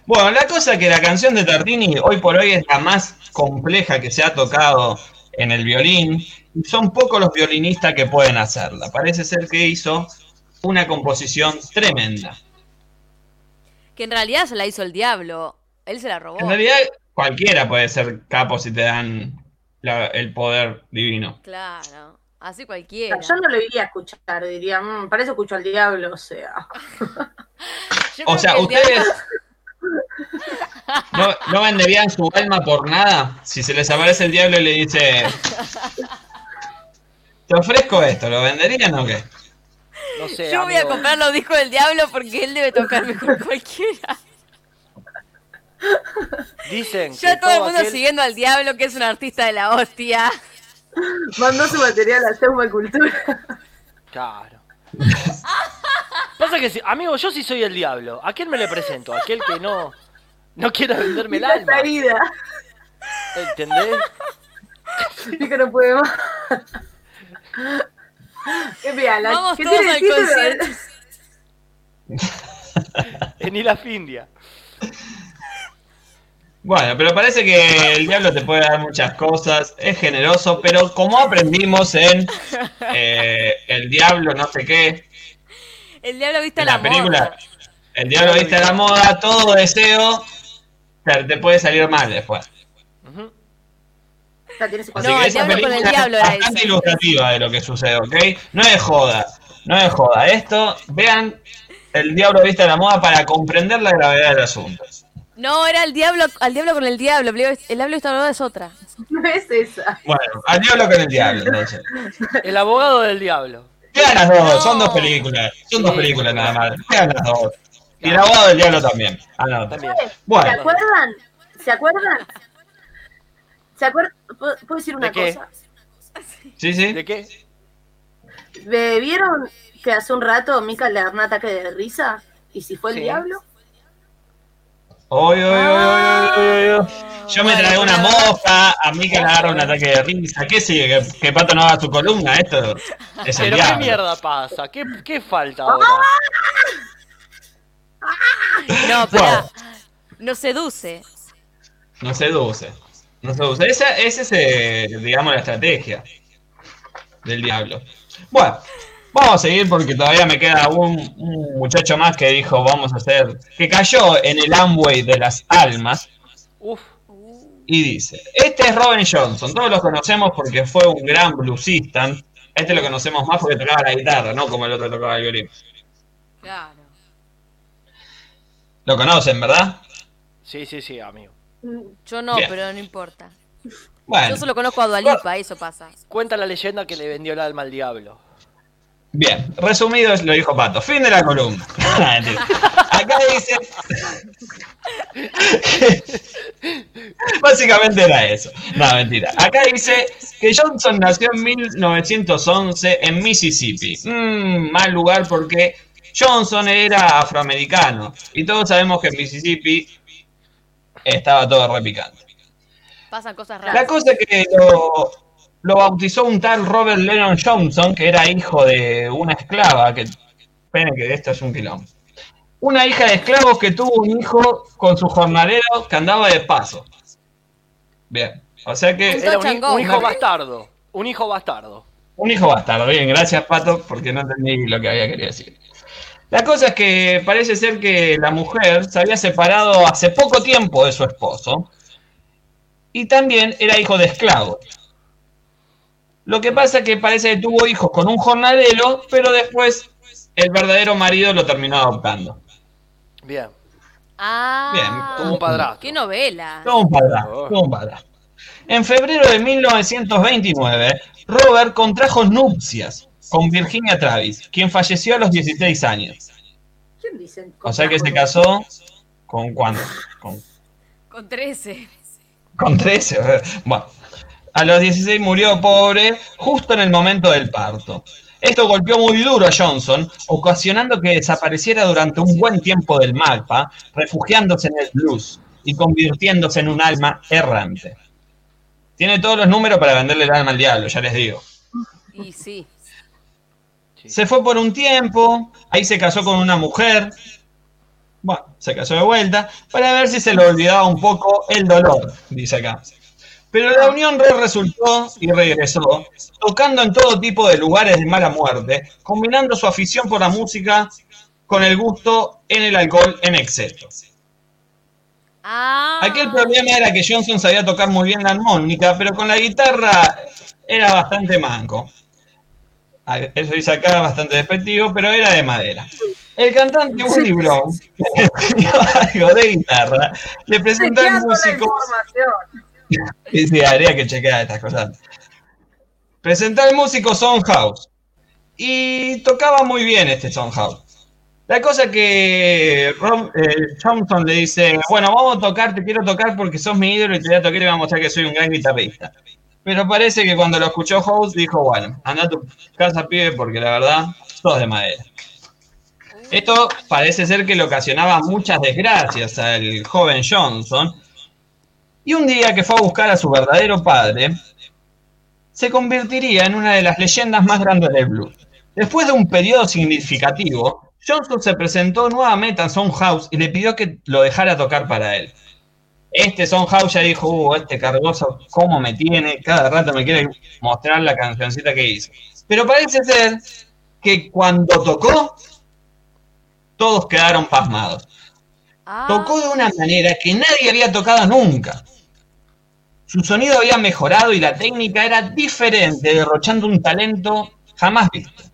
Bueno, la cosa es que la canción de Tartini hoy por hoy es la más compleja que se ha tocado en el violín y son pocos los violinistas que pueden hacerla. Parece ser que hizo una composición tremenda. Que en realidad se la hizo el diablo. Él se la robó. En realidad cualquiera puede ser capo si te dan la- el poder divino. Claro. Así cualquiera. Yo no lo iría a escuchar, diría, "Mm, para eso escucho al diablo, o sea. *laughs* O sea, ustedes diablo- *laughs* no, no venderían su alma por nada si se les aparece el diablo y le dice, te ofrezco esto, ¿lo venderían o qué? No sé, Yo voy a comprar los discos del diablo porque él debe tocar mejor que *laughs* cualquiera. Dicen que Ya todo el mundo aquel- siguiendo al diablo que es un artista de la hostia. Mandó su material a Seuma Cultura. Claro. Pasa que, si, amigo, yo sí soy el diablo. ¿A quién me le presento? ¿A aquel que no, no quiera venderme el alma. ¿Entendés? Y que no puede más. Qué mira, la Vamos todos tiene al concierto. En la Findia. Bueno, pero parece que el diablo te puede dar muchas cosas, es generoso, pero como aprendimos en eh, El Diablo no sé qué, El diablo viste en la, la película moda. El Diablo viste a la moda, todo deseo te, puede salir mal después. Tienes Así No, que el esa diablo con el película diablo es bastante ilustrativa de lo que sucede, ¿ok? No es joda, no es joda. Esto, vean El Diablo viste a la moda para comprender la gravedad del asunto. No, era el diablo, al diablo con el diablo. El diablo la moda es otra. *laughs* No es esa. Bueno, al diablo con el diablo, entonces. El abogado del diablo. Vean las dos, son dos películas. Son dos películas nada más. Vean las dos. Y el abogado del diablo también. Ah, no. También. ¿Se acuerdan? ¿Se acuerdan? ¿Se acuerdan? ¿Puedo decir una ¿De qué? cosa? sí, sí. ¿De qué? ¿Ve- ¿Vieron que hace un rato Mika le da un ataque de risa? ¿Y si fue el Sí. diablo? Oy, oy, oy, oy, oy, oy. Yo me tragué una mosca, a mí que le agarra un ataque de risa. ¿Qué sigue? ¿Que, que Pato no haga su columna? Esto es el Pero qué diablo. mierda pasa, ¿qué, qué falta ahora? No, pero no seduce. No seduce. No seduce. Esa, esa es, eh, digamos, la estrategia del diablo. Bueno, vamos a seguir porque todavía me queda un, un muchacho más que dijo, vamos a hacer, que cayó en el Amway de las almas Uf, y dice, este es Robin Johnson, todos lo conocemos porque fue un gran bluesista. Este lo conocemos más porque tocaba la guitarra, no como el otro tocaba el violín. Claro. Lo conocen, ¿verdad? sí, sí, sí, amigo. Yo no, Bien. pero no importa. Bueno, Yo solo conozco a Dualipa, eso pasa. Cuenta la leyenda que le vendió el alma al diablo. Bien. Resumido es lo dijo Pato. Fin de la columna. *laughs* Mentira. Acá dice... *laughs* Básicamente era eso. No, mentira. Acá dice que Johnson nació en 1911 en Mississippi. Mm, mal lugar porque Johnson era afroamericano. Y todos sabemos que en Mississippi estaba todo repicante. Pasan cosas La raras. cosa es que lo, lo bautizó un tal Robert Lennon Johnson, que era hijo de una esclava, que pene que esto es un quilombo. Una hija de esclavos que tuvo un hijo con su jornalero que andaba de paso. Bien, o sea que Era un hijo bastardo. Un hijo bastardo. un hijo bastardo. Bien, gracias Pato, porque no entendí lo que había querido decir. La cosa es que parece ser que la mujer se había separado hace poco tiempo de su esposo y también era hijo de esclavo. Lo que pasa es que parece que tuvo hijos con un jornalero, pero después el verdadero marido lo terminó adoptando. Bien. Ah, Bien, Como un padrastro. qué novela. Todo un padrastro, todo un padrastro. En febrero de 1929, Robert contrajo nupcias con Virginia Travis, quien falleció a los 16 años. ¿Quién dicen? O sea que se casó con cuándo? Con, Con 13. con 13. *laughs* Bueno, a los 16 murió pobre justo en el momento del parto. Esto golpeó muy duro a Johnson, ocasionando que desapareciera durante un buen tiempo del mapa, refugiándose en el blues y convirtiéndose en un alma errante. Tiene todos los números para venderle el alma al diablo, ya les digo. Y sí. Se fue por un tiempo, ahí se casó con una mujer. Bueno, se casó de vuelta para ver si se le olvidaba un poco el dolor, dice acá. Pero la unión re resultó y regresó, tocando en todo tipo de lugares de mala muerte, combinando su afición por la música con el gusto en el alcohol en exceso. Ah. Aquí el problema era que Johnson sabía tocar muy bien la armónica, pero con la guitarra era bastante manco. Eso dice acá bastante despectivo, pero era de madera. El cantante Willie Brown, *laughs* que algo de guitarra, le presentó al músico. *laughs* Sí, habría que chequear estas cosas. Presentó al músico House y tocaba muy bien este House. La cosa que eh, Johnson le dice, bueno, vamos a tocar, te quiero tocar porque sos mi ídolo y te voy a tocar y vamos a mostrar que soy un gran guitarrista. Pero parece que cuando lo escuchó House dijo, bueno, anda a tu casa, pibe, porque la verdad, sos de madera. Esto parece ser que le ocasionaba muchas desgracias al joven Johnson. Y un día que fue a buscar a su verdadero padre, se convertiría en una de las leyendas más grandes del blues. Después de un periodo significativo, Johnson se presentó nuevamente a House y le pidió que lo dejara tocar para él. Este Son House ya dijo, uh, este cargoso, cómo me tiene, cada rato me quiere mostrar la cancioncita que hizo. Pero parece ser que cuando tocó, todos quedaron pasmados. Ah, Tocó de una manera que nadie había tocado nunca. Su sonido había mejorado y la técnica era diferente, derrochando un talento jamás visto.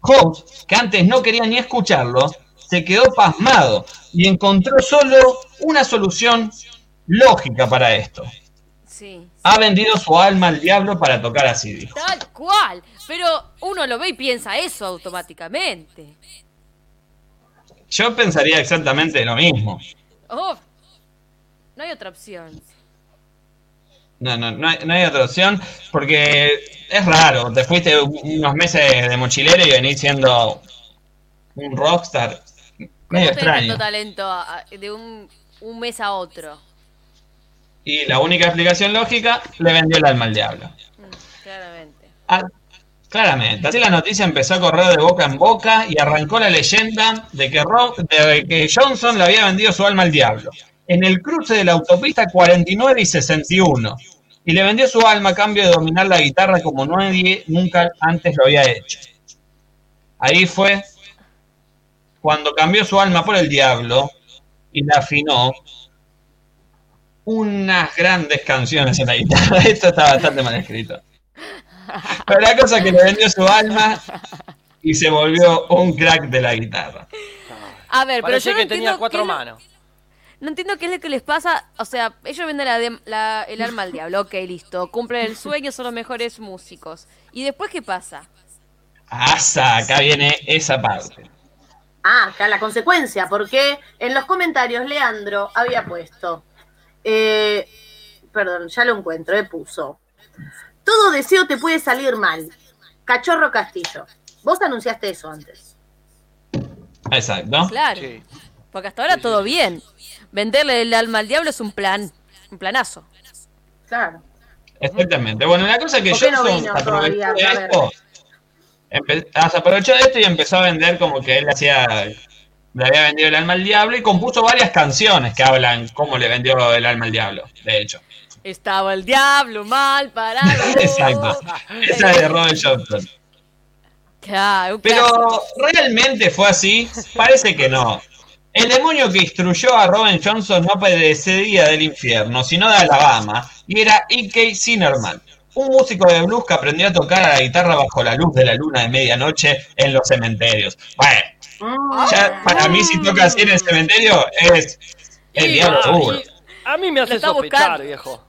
Hobbs, que antes no quería ni escucharlo, se quedó pasmado y encontró solo una solución lógica para esto. sí. Ha vendido su alma al diablo para tocar así, dijo. Tal cual. Pero uno lo ve y piensa eso automáticamente. Yo pensaría exactamente lo mismo. Oh, no hay otra opción. No, no, no hay, no hay otra opción porque es raro. Te fuiste unos meses de mochilero y venís siendo un rockstar. ¿Cómo Medio tanto extraño. talento de un, un mes a otro? Y la única explicación lógica, le vendió el alma al diablo. Claramente. Ah, claramente. Así la noticia empezó a correr de boca en boca y arrancó la leyenda de que, de que Johnson le había vendido su alma al diablo. En el cruce de la autopista 49 y 61. Y le vendió su alma a cambio de dominar la guitarra como nadie nunca antes lo había hecho. Ahí fue cuando cambió su alma por el diablo y la afinó unas grandes canciones en la guitarra. *laughs* Esto está bastante mal escrito. *laughs* Pero la cosa es que le vendió su alma y se volvió un crack de la guitarra. A ver, pero Parece yo no que entiendo tenía cuatro manos. No entiendo qué es lo que les pasa. O sea, ellos venden la de- la- el alma al diablo. Ok, listo. Cumplen el sueño, son los mejores músicos. ¿Y después qué pasa? Asa, acá viene esa parte. Ah, acá la consecuencia, porque en los comentarios Leandro había puesto, eh, perdón, ya lo encuentro, eh, puso, todo deseo te puede salir mal, cachorro Castillo. Vos anunciaste eso antes. Exacto. Claro. Porque hasta ahora todo bien. Venderle el alma al diablo es un plan. Un planazo. Claro. Exactamente. Bueno, la cosa es que ¿Por qué no aprovechó todavía? de esto. empe- aprovechó de esto y empezó a vender como que él hacía. Le había vendido el alma al diablo y compuso varias canciones que hablan cómo le vendió el alma al diablo, de hecho. Estaba el diablo mal parado. *laughs* Exacto. Esa es de Robert Johnson. Claro, Pero realmente fue así, parece que no. El demonio que instruyó a Robin Johnson no padecía del infierno, sino de Alabama, y era E.K. Sinnerman, un músico de blues que aprendió a tocar a la guitarra bajo la luz de la luna de medianoche en los cementerios. Bueno, ya para mí si toca así en el cementerio es el Y- diablo ah, seguro. A mí me hace sospechar, buscando. viejo.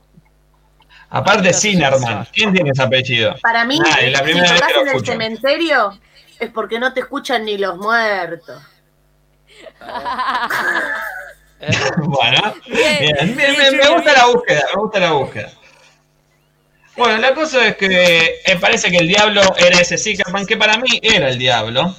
Aparte Sinnerman, ¿quién tiene ese apellido? Para mí, Ah, es la si primera vez tocas que lo en el escucho. cementerio, es porque no te escuchan ni los muertos. *laughs* Bueno, Bien, bien, bien, bien, me, gusta la búsqueda, me gusta la búsqueda. Bueno, la cosa es que eh, parece que el diablo era ese Zickerman, que para mí era el diablo,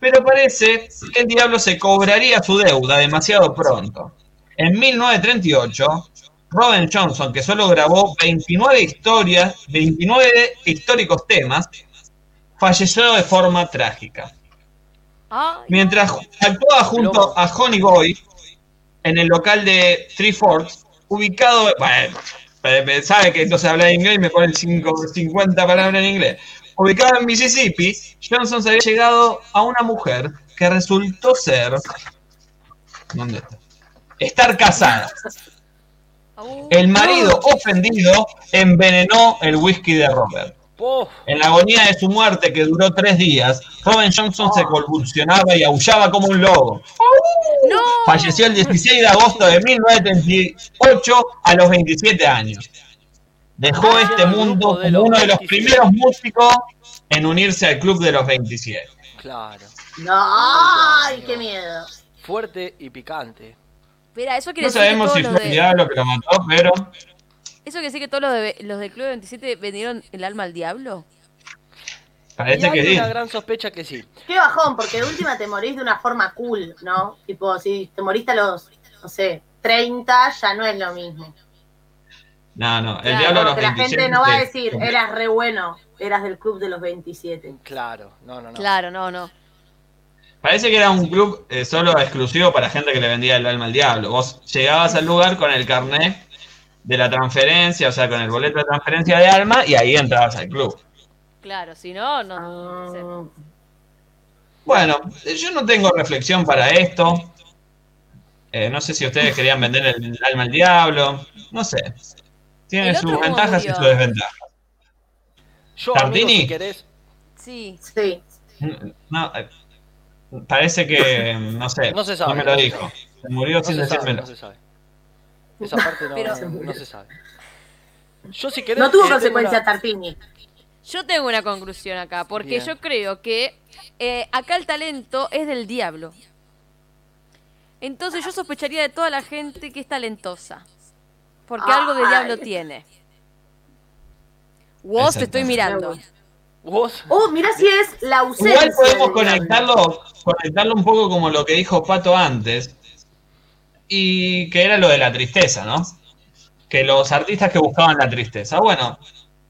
pero parece que el diablo se cobraría su deuda demasiado pronto. En 1938, Robin Johnson, que solo grabó 29 historias, 29 históricos temas, falleció de forma trágica. Mientras actuaba junto a Honey Boy en el local de Three Forks, ubicado. Bueno, sabe que se habla inglés y me pone el cinco- 50 palabras en inglés. Ubicado en Mississippi, Johnson se había llegado a una mujer que resultó ser. ¿Dónde está? Estar casada. Au. El marido ofendido envenenó el whisky de Robert. En la agonía de su muerte, que duró tres días, Robin Johnson se convulsionaba y aullaba como un lobo. ¡No! Falleció el 16 de agosto de 1938 a los 27 años. Dejó Ah, este mundo como uno de los 27. primeros músicos en unirse al club de los 27. claro. No, ¡Ay, qué miedo! Fuerte y picante. Espera, eso quiere No decir que sabemos todos si fue el de... diablo que lo mató, pero ¿Eso quiere decir que todos los de, los del Club 27 vendieron el alma al diablo? Y parece hay que sí. una gran sospecha que sí. Qué bajón, porque de última te morís de una forma cool, ¿no? Tipo, si te moriste a los, no sé, 30, ya no es lo mismo. No, no, el Claro, diablo a los Porque la 27. gente no va a decir, eras re bueno, eras del club de los 27. Claro, no, no, no. Claro, no, no. Parece que era un club eh, solo exclusivo para gente que le vendía el alma al diablo. Vos llegabas al lugar con el carnet de la transferencia, o sea, con el boleto de transferencia de alma, y ahí entrabas al club. Claro, si no, no. no sé. Bueno, yo no tengo reflexión para esto. Eh, no sé si ustedes querían vender el alma al diablo. No sé. Tiene El sus ventajas y sus desventajas. Yo, amigo, ¿Tartini? si querés, Sí. Sí. No, eh, parece que, *laughs* no sé, No se sabe, me lo dijo. Se murió no sin se sabe, decírmelo. no se sabe. Esa parte no, Pero- no se sabe. Yo si querés... No tuvo eh, consecuencia una- Tartini. Yo tengo una conclusión acá, porque Bien. yo creo que eh, acá el talento es del diablo. Entonces yo sospecharía de toda la gente que es talentosa. Porque algo de diablo tiene. Vos te estoy mirando. ¿Vos? Oh, mirá si es la ausencia. Igual podemos conectarlo, conectarlo un poco como lo que dijo Pato antes, y que era lo de la tristeza, ¿no? Que los artistas que buscaban la tristeza. Bueno,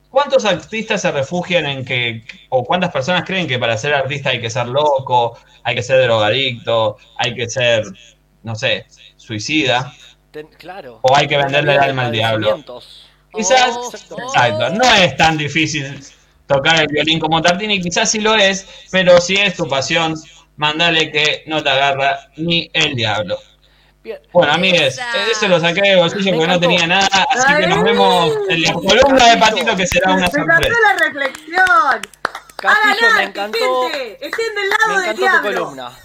¿cuántos artistas se refugian en que, o cuántas personas creen que para ser artista hay que ser loco, hay que ser drogadicto, hay que ser, no sé, suicida? Ten- claro. O hay que venderle el alma al diablo. Quizás, Oh, exacto, no es tan difícil tocar el violín como Tartini, quizás sí lo es, pero si es tu pasión, mandale que no te agarra ni el diablo. Bien. Bueno, amigues, Esa. eso lo saqué de bolsillo porque no tenía nada, así que nos vemos en la columna de Patito que será una Me encantó sorpresa. la reflexión. Castillo, me encantó, gente. Estén del me lado del encantó tu diablo. columna.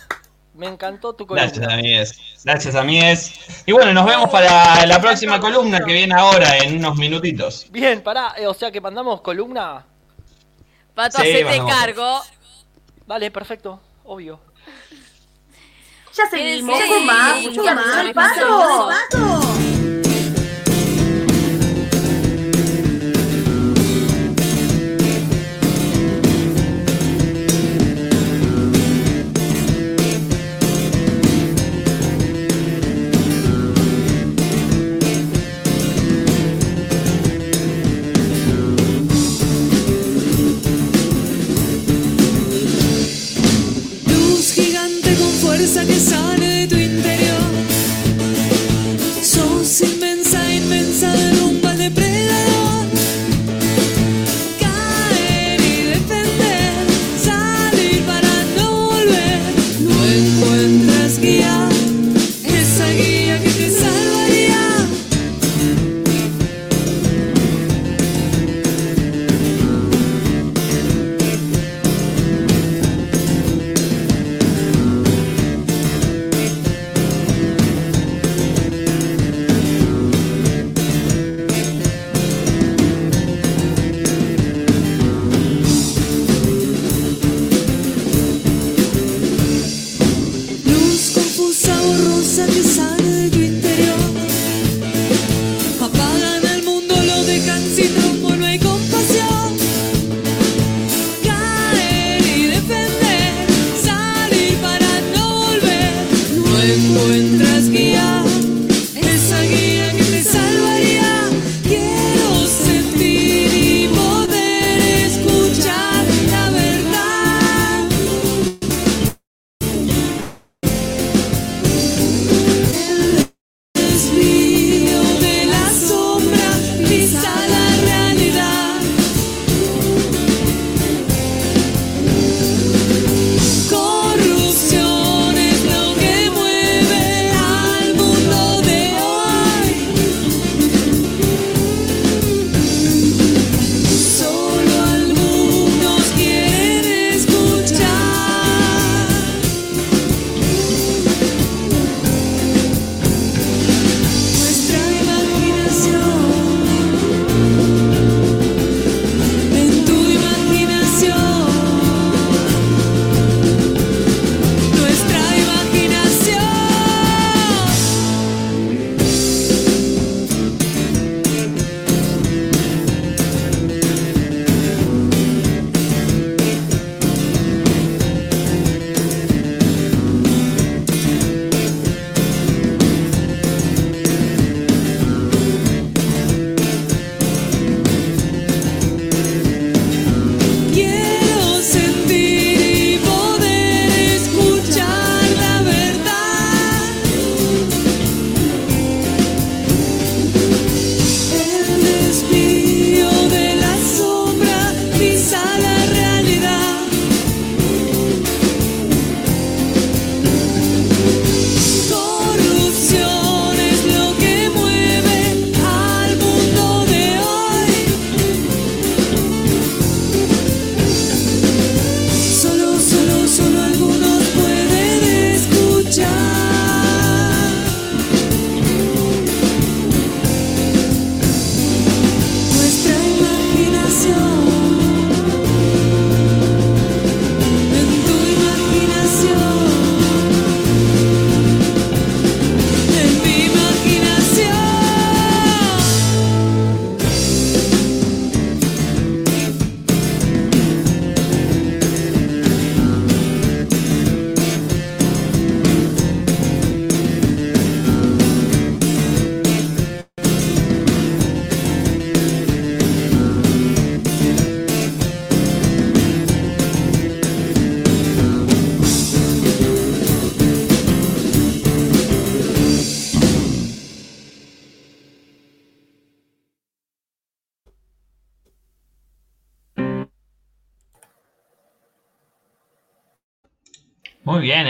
Me encantó tu columna. Gracias, amigues. Gracias, amigues. Y bueno, nos vemos para la próxima columna que viene ahora en unos minutitos. Bien, pará, eh, o sea que mandamos columna. Pato, Sí, hacete vamos. cargo. Dale, perfecto, obvio. Ya seguimos. Sí, ¿Con más? sí, ¿Mucho más? sí, ¿Paso? ¡Pato!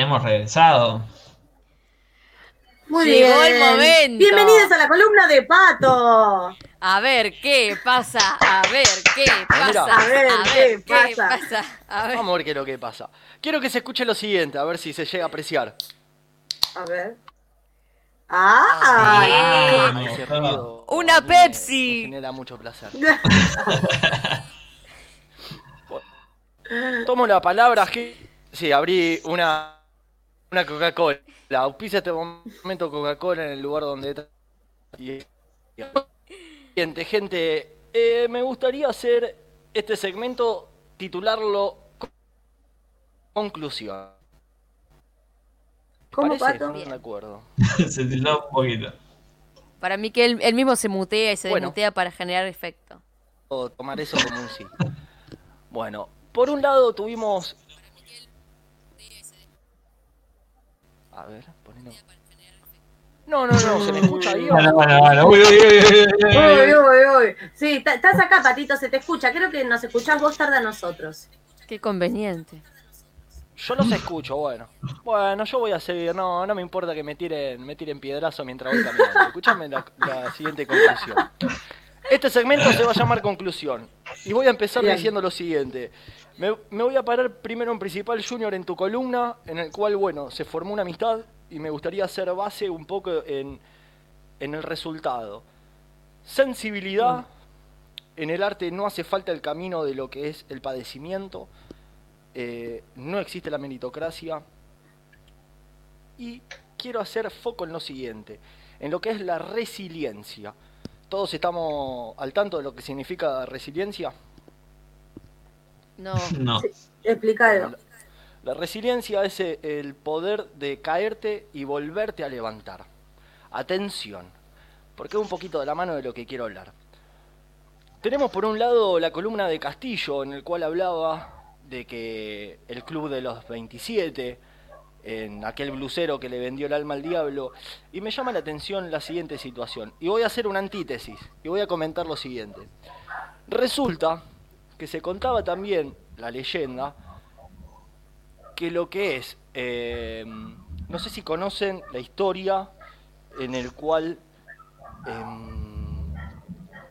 Hemos regresado. Muy Llegó bien. el momento. Bienvenidos a la columna de Pato. A ver qué pasa, a ver qué mira. pasa, A ver qué pasa. pasa, a ver. Vamos a ver qué es lo que pasa. Quiero que se escuche lo siguiente, a ver si se llega a apreciar. A ver. Ah, Ah, ruido Una a me- Pepsi. me genera mucho placer. *laughs* Tomo la palabra, sí, abrí una, una Coca-Cola. Auspicia este momento Coca-Cola en el lugar donde... Y, Gente, gente, eh, me gustaría hacer este segmento, titularlo co- Conclusión. ¿Cómo. Pato? De acuerdo. *laughs* Se tildó un poquito. Para mí que él, él mismo se mutea y se Bueno. desmutea para generar efecto. o tomar eso como un sí. Bueno, por un lado tuvimos. A ver, ponelo. No, no, no, se me escucha ahí. Uy, uy, uy. Sí, estás acá, Patito, se te escucha. Creo que nos escuchás vos tarde a nosotros. Qué conveniente. Yo los escucho, bueno. Bueno, yo voy a seguir, no, no me importa que me tiren, me tiren piedrazo mientras voy caminando. Escuchame la, la siguiente conclusión. Este segmento se va a llamar conclusión. Y voy a empezar Bien. diciendo lo siguiente. Me, me voy a parar primero en principal Junior en tu columna, en el cual, bueno, se formó una amistad y me gustaría hacer base un poco en, en el resultado. Sensibilidad. En el arte no hace falta el camino de lo que es el padecimiento. Eh, no existe la meritocracia. Y quiero hacer foco en lo siguiente, en lo que es la resiliencia. ¿Todos estamos al tanto de lo que significa resiliencia? No. *laughs* No. Explícalo. La resiliencia es eh, el poder de caerte y volverte a levantar. Atención, porque es un poquito de la mano de lo que quiero hablar. Tenemos por un lado la columna de Castillo, en el cual hablaba de que el club de los 27, en aquel blusero que le vendió el alma al diablo, y me llama la atención la siguiente situación. Y voy a hacer una antítesis, y voy a comentar lo siguiente. Resulta que se contaba también la leyenda que lo que es, eh, no sé si conocen la historia en el cual em,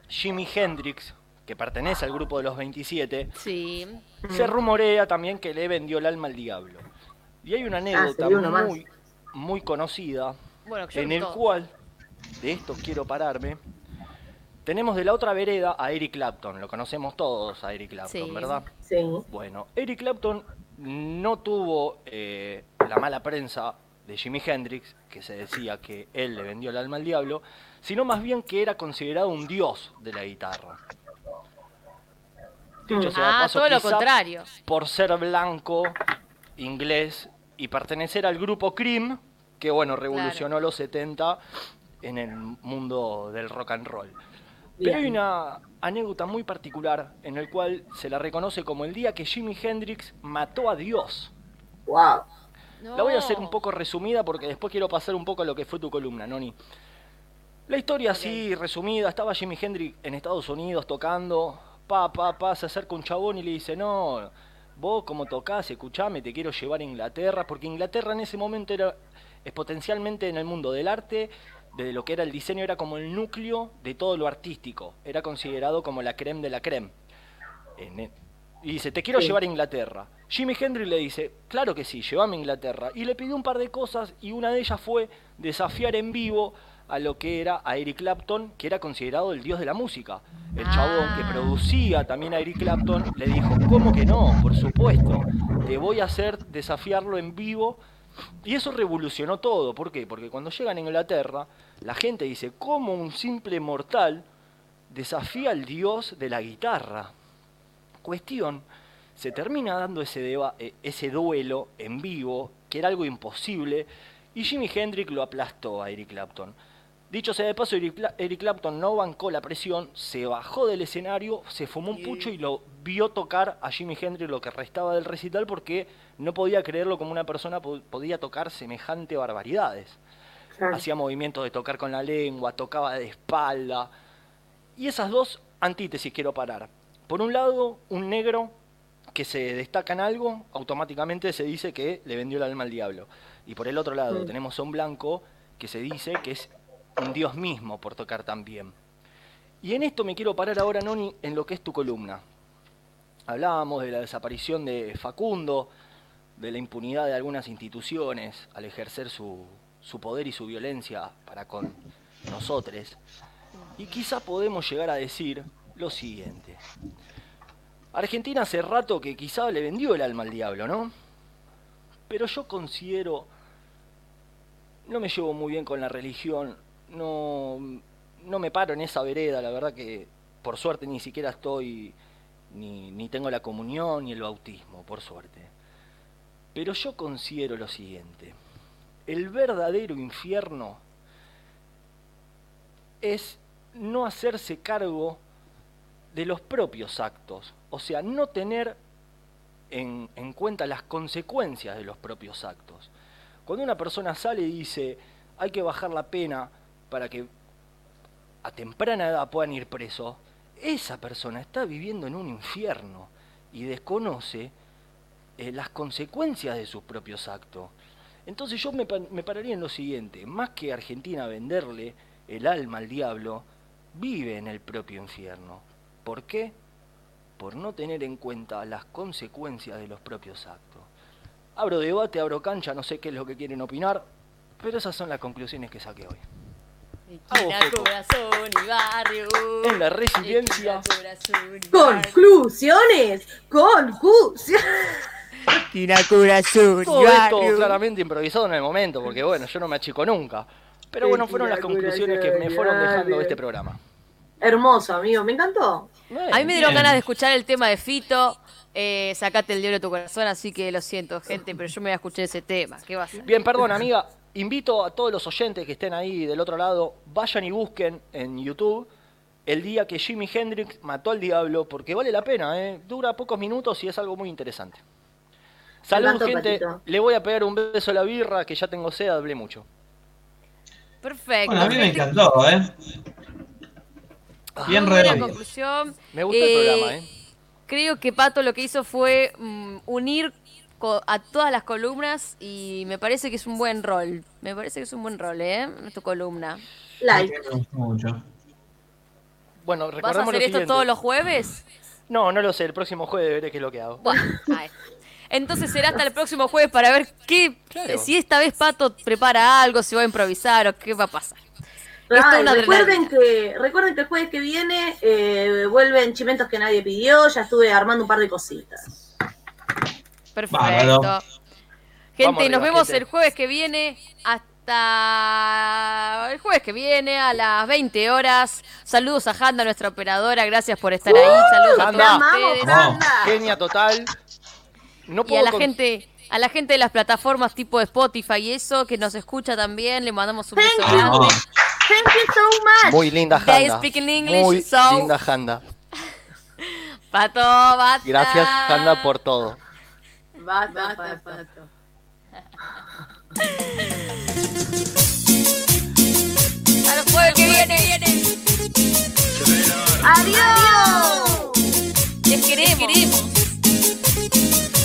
Jimi Hendrix, que pertenece al grupo de los 27, Sí. se rumorea también que le vendió el alma al diablo. Y hay una anécdota uno más. muy, muy conocida Bueno, en el cual, de esto quiero pararme, tenemos de la otra vereda a Eric Clapton, lo conocemos todos a Eric Clapton, Sí. ¿verdad? Sí. Bueno, Eric Clapton no tuvo eh, la mala prensa de Jimi Hendrix, que se decía que él le vendió el alma al diablo, sino más bien que era considerado un dios de la guitarra. Dicho sea Ah, paso, todo lo contrario. Por ser blanco, inglés y pertenecer al grupo Cream, que bueno, revolucionó los 70 en el mundo del rock and roll. Pero hay una anécdota muy particular en el cual se la reconoce como el día que Jimi Hendrix mató a Dios. Wow. La voy a hacer un poco resumida porque después quiero pasar un poco a lo que fue tu columna, Noni. La historia así resumida, estaba Jimi Hendrix en Estados Unidos tocando, pa, pa, pa, se acerca un chabón y le dice, no, vos como tocás, escuchame, te quiero llevar a Inglaterra, porque Inglaterra en ese momento era, es potencialmente en el mundo del arte, de lo que era el diseño, era como el núcleo de todo lo artístico, era considerado como la creme de la creme. E- y dice, te quiero Sí. llevar a Inglaterra. Jimi Hendrix le dice, claro que sí, llévame a Inglaterra. Y le pidió un par de cosas y una de ellas fue desafiar en vivo a lo que era a Eric Clapton, que era considerado el dios de la música. El chabón que Ah. producía también a Eric Clapton le dijo, ¿cómo que no? Por supuesto, te voy a hacer desafiarlo en vivo. Y eso revolucionó todo. ¿Por qué? Porque cuando llegan a Inglaterra, la gente dice, ¿cómo un simple mortal desafía al dios de la guitarra? Cuestión, se termina dando ese, deba- eh, ese duelo en vivo, que era algo imposible, y Jimi Hendrix lo aplastó a Eric Clapton. Dicho sea de paso, Eric, Cla- Eric Clapton no bancó la presión, se bajó del escenario, se fumó un pucho y lo vio tocar a Jimi Hendrix lo que restaba del recital porque no podía creerlo como una persona po- podía tocar semejante barbaridades. Claro. Hacía movimientos de tocar con la lengua, tocaba de espalda. Y esas dos antítesis quiero parar. Por un lado, un negro que se destaca en algo, automáticamente se dice que le vendió el alma al diablo. Y por el otro lado tenemos a un blanco que se dice que es un dios mismo por tocar tan bien. Y en esto me quiero parar ahora, Noni, en lo que es tu columna. Hablábamos de la desaparición de Facundo, de la impunidad de algunas instituciones al ejercer su, su poder y su violencia para con nosotros. Y quizá podemos llegar a decir lo siguiente. Argentina hace rato que quizá le vendió el alma al diablo, ¿no? Pero yo considero, no me llevo muy bien con la religión, no, no me paro en esa vereda, la verdad que por suerte ni siquiera estoy, ni, ni tengo la comunión ni el bautismo, por suerte. Pero yo considero lo siguiente, el verdadero infierno es no hacerse cargo de los propios actos, o sea, no tener en, en cuenta las consecuencias de los propios actos. Cuando una persona sale y dice, hay que bajar la pena para que a temprana edad puedan ir presos, esa persona está viviendo en un infierno y desconoce eh, las consecuencias de sus propios actos. Entonces yo me, me pararía en lo siguiente, más que Argentina venderle el alma al diablo, vive en el propio infierno. ¿Por qué? Por no tener en cuenta las consecuencias de los propios actos. Abro debate, abro cancha, no sé qué es lo que quieren opinar, pero esas son las conclusiones que saqué hoy. Esquina, corazón y barrio. En la. Esquina, barrio. Conclusiones, conclusiones. Esquina, corazón y Todo esto barrio. claramente improvisado en el momento, porque bueno, yo no me achico nunca. Pero bueno, fueron las conclusiones que me fueron dejando este programa. Hermoso, amigo, me encantó. A mí me dieron Bien. ganas de escuchar el tema de Fito. Eh, sacate el diablo de tu corazón, así que lo siento, gente, pero yo me voy a escuchar ese tema. ¿Qué va a ser? Bien, perdón, amiga. Invito a todos los oyentes que estén ahí del otro lado, vayan y busquen en YouTube el día que Jimi Hendrix mató al diablo, porque vale la pena, ¿eh? Dura pocos minutos y es algo muy interesante. Salud, gente. Patito. Le voy a pegar un beso a la birra, que ya tengo sed, hablé mucho. Perfecto. Bueno, a mí me encantó, ¿eh? Bien Muy buena conclusión. Me gusta el Eh, programa, ¿eh? Creo que Pato lo que hizo fue mm, unir a todas las columnas y me parece que es un buen rol. Me parece que es un buen rol, ¿eh? Tu columna. Like. Bueno, ¿Vas a hacer lo esto todos los jueves? No, no lo sé, el próximo jueves veré qué es lo que hago. Bueno. *laughs* Entonces será hasta el próximo jueves para ver qué, Claro. si esta vez Pato prepara algo, si va a improvisar o qué va a pasar. Recuerden, que, recuerden que el jueves que viene eh, vuelven chimentos que nadie pidió. Ya estuve armando un par de cositas. Perfecto. Gente, Vamos nos arriba, vemos gente. el jueves que viene. Hasta el jueves que viene a las 20 horas. Saludos a Handa, nuestra operadora. Gracias por estar ahí. Saludos a Handa. ¡Te todos ustedes. Genia total. No Y a la con- gente, a la gente de las plataformas tipo Spotify y eso, que nos escucha también, le mandamos un beso Thank you. grande. Thank you so much. Muy linda They Handa. speak in English, Muy so- linda Handa. *laughs* Pato, basta. Gracias, Handa, por todo. Basta, basta. Hasta el *laughs* jueves que viene, viene. ¡Adiós! Les queremos. La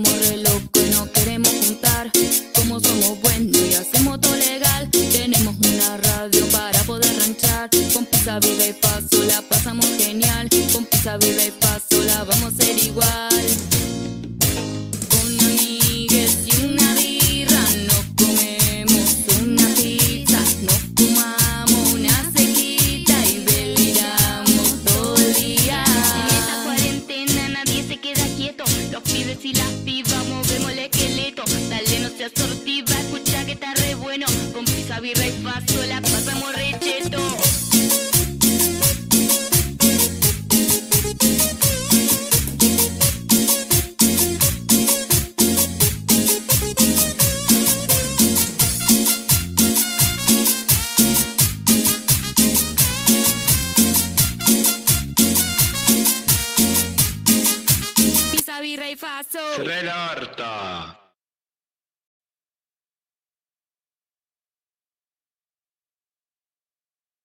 re locos y no queremos juntar. Como somos buenos y hacemos todo legal, tenemos una radio para poder ranchar. Con pizza, birra y Faso. Srenorta.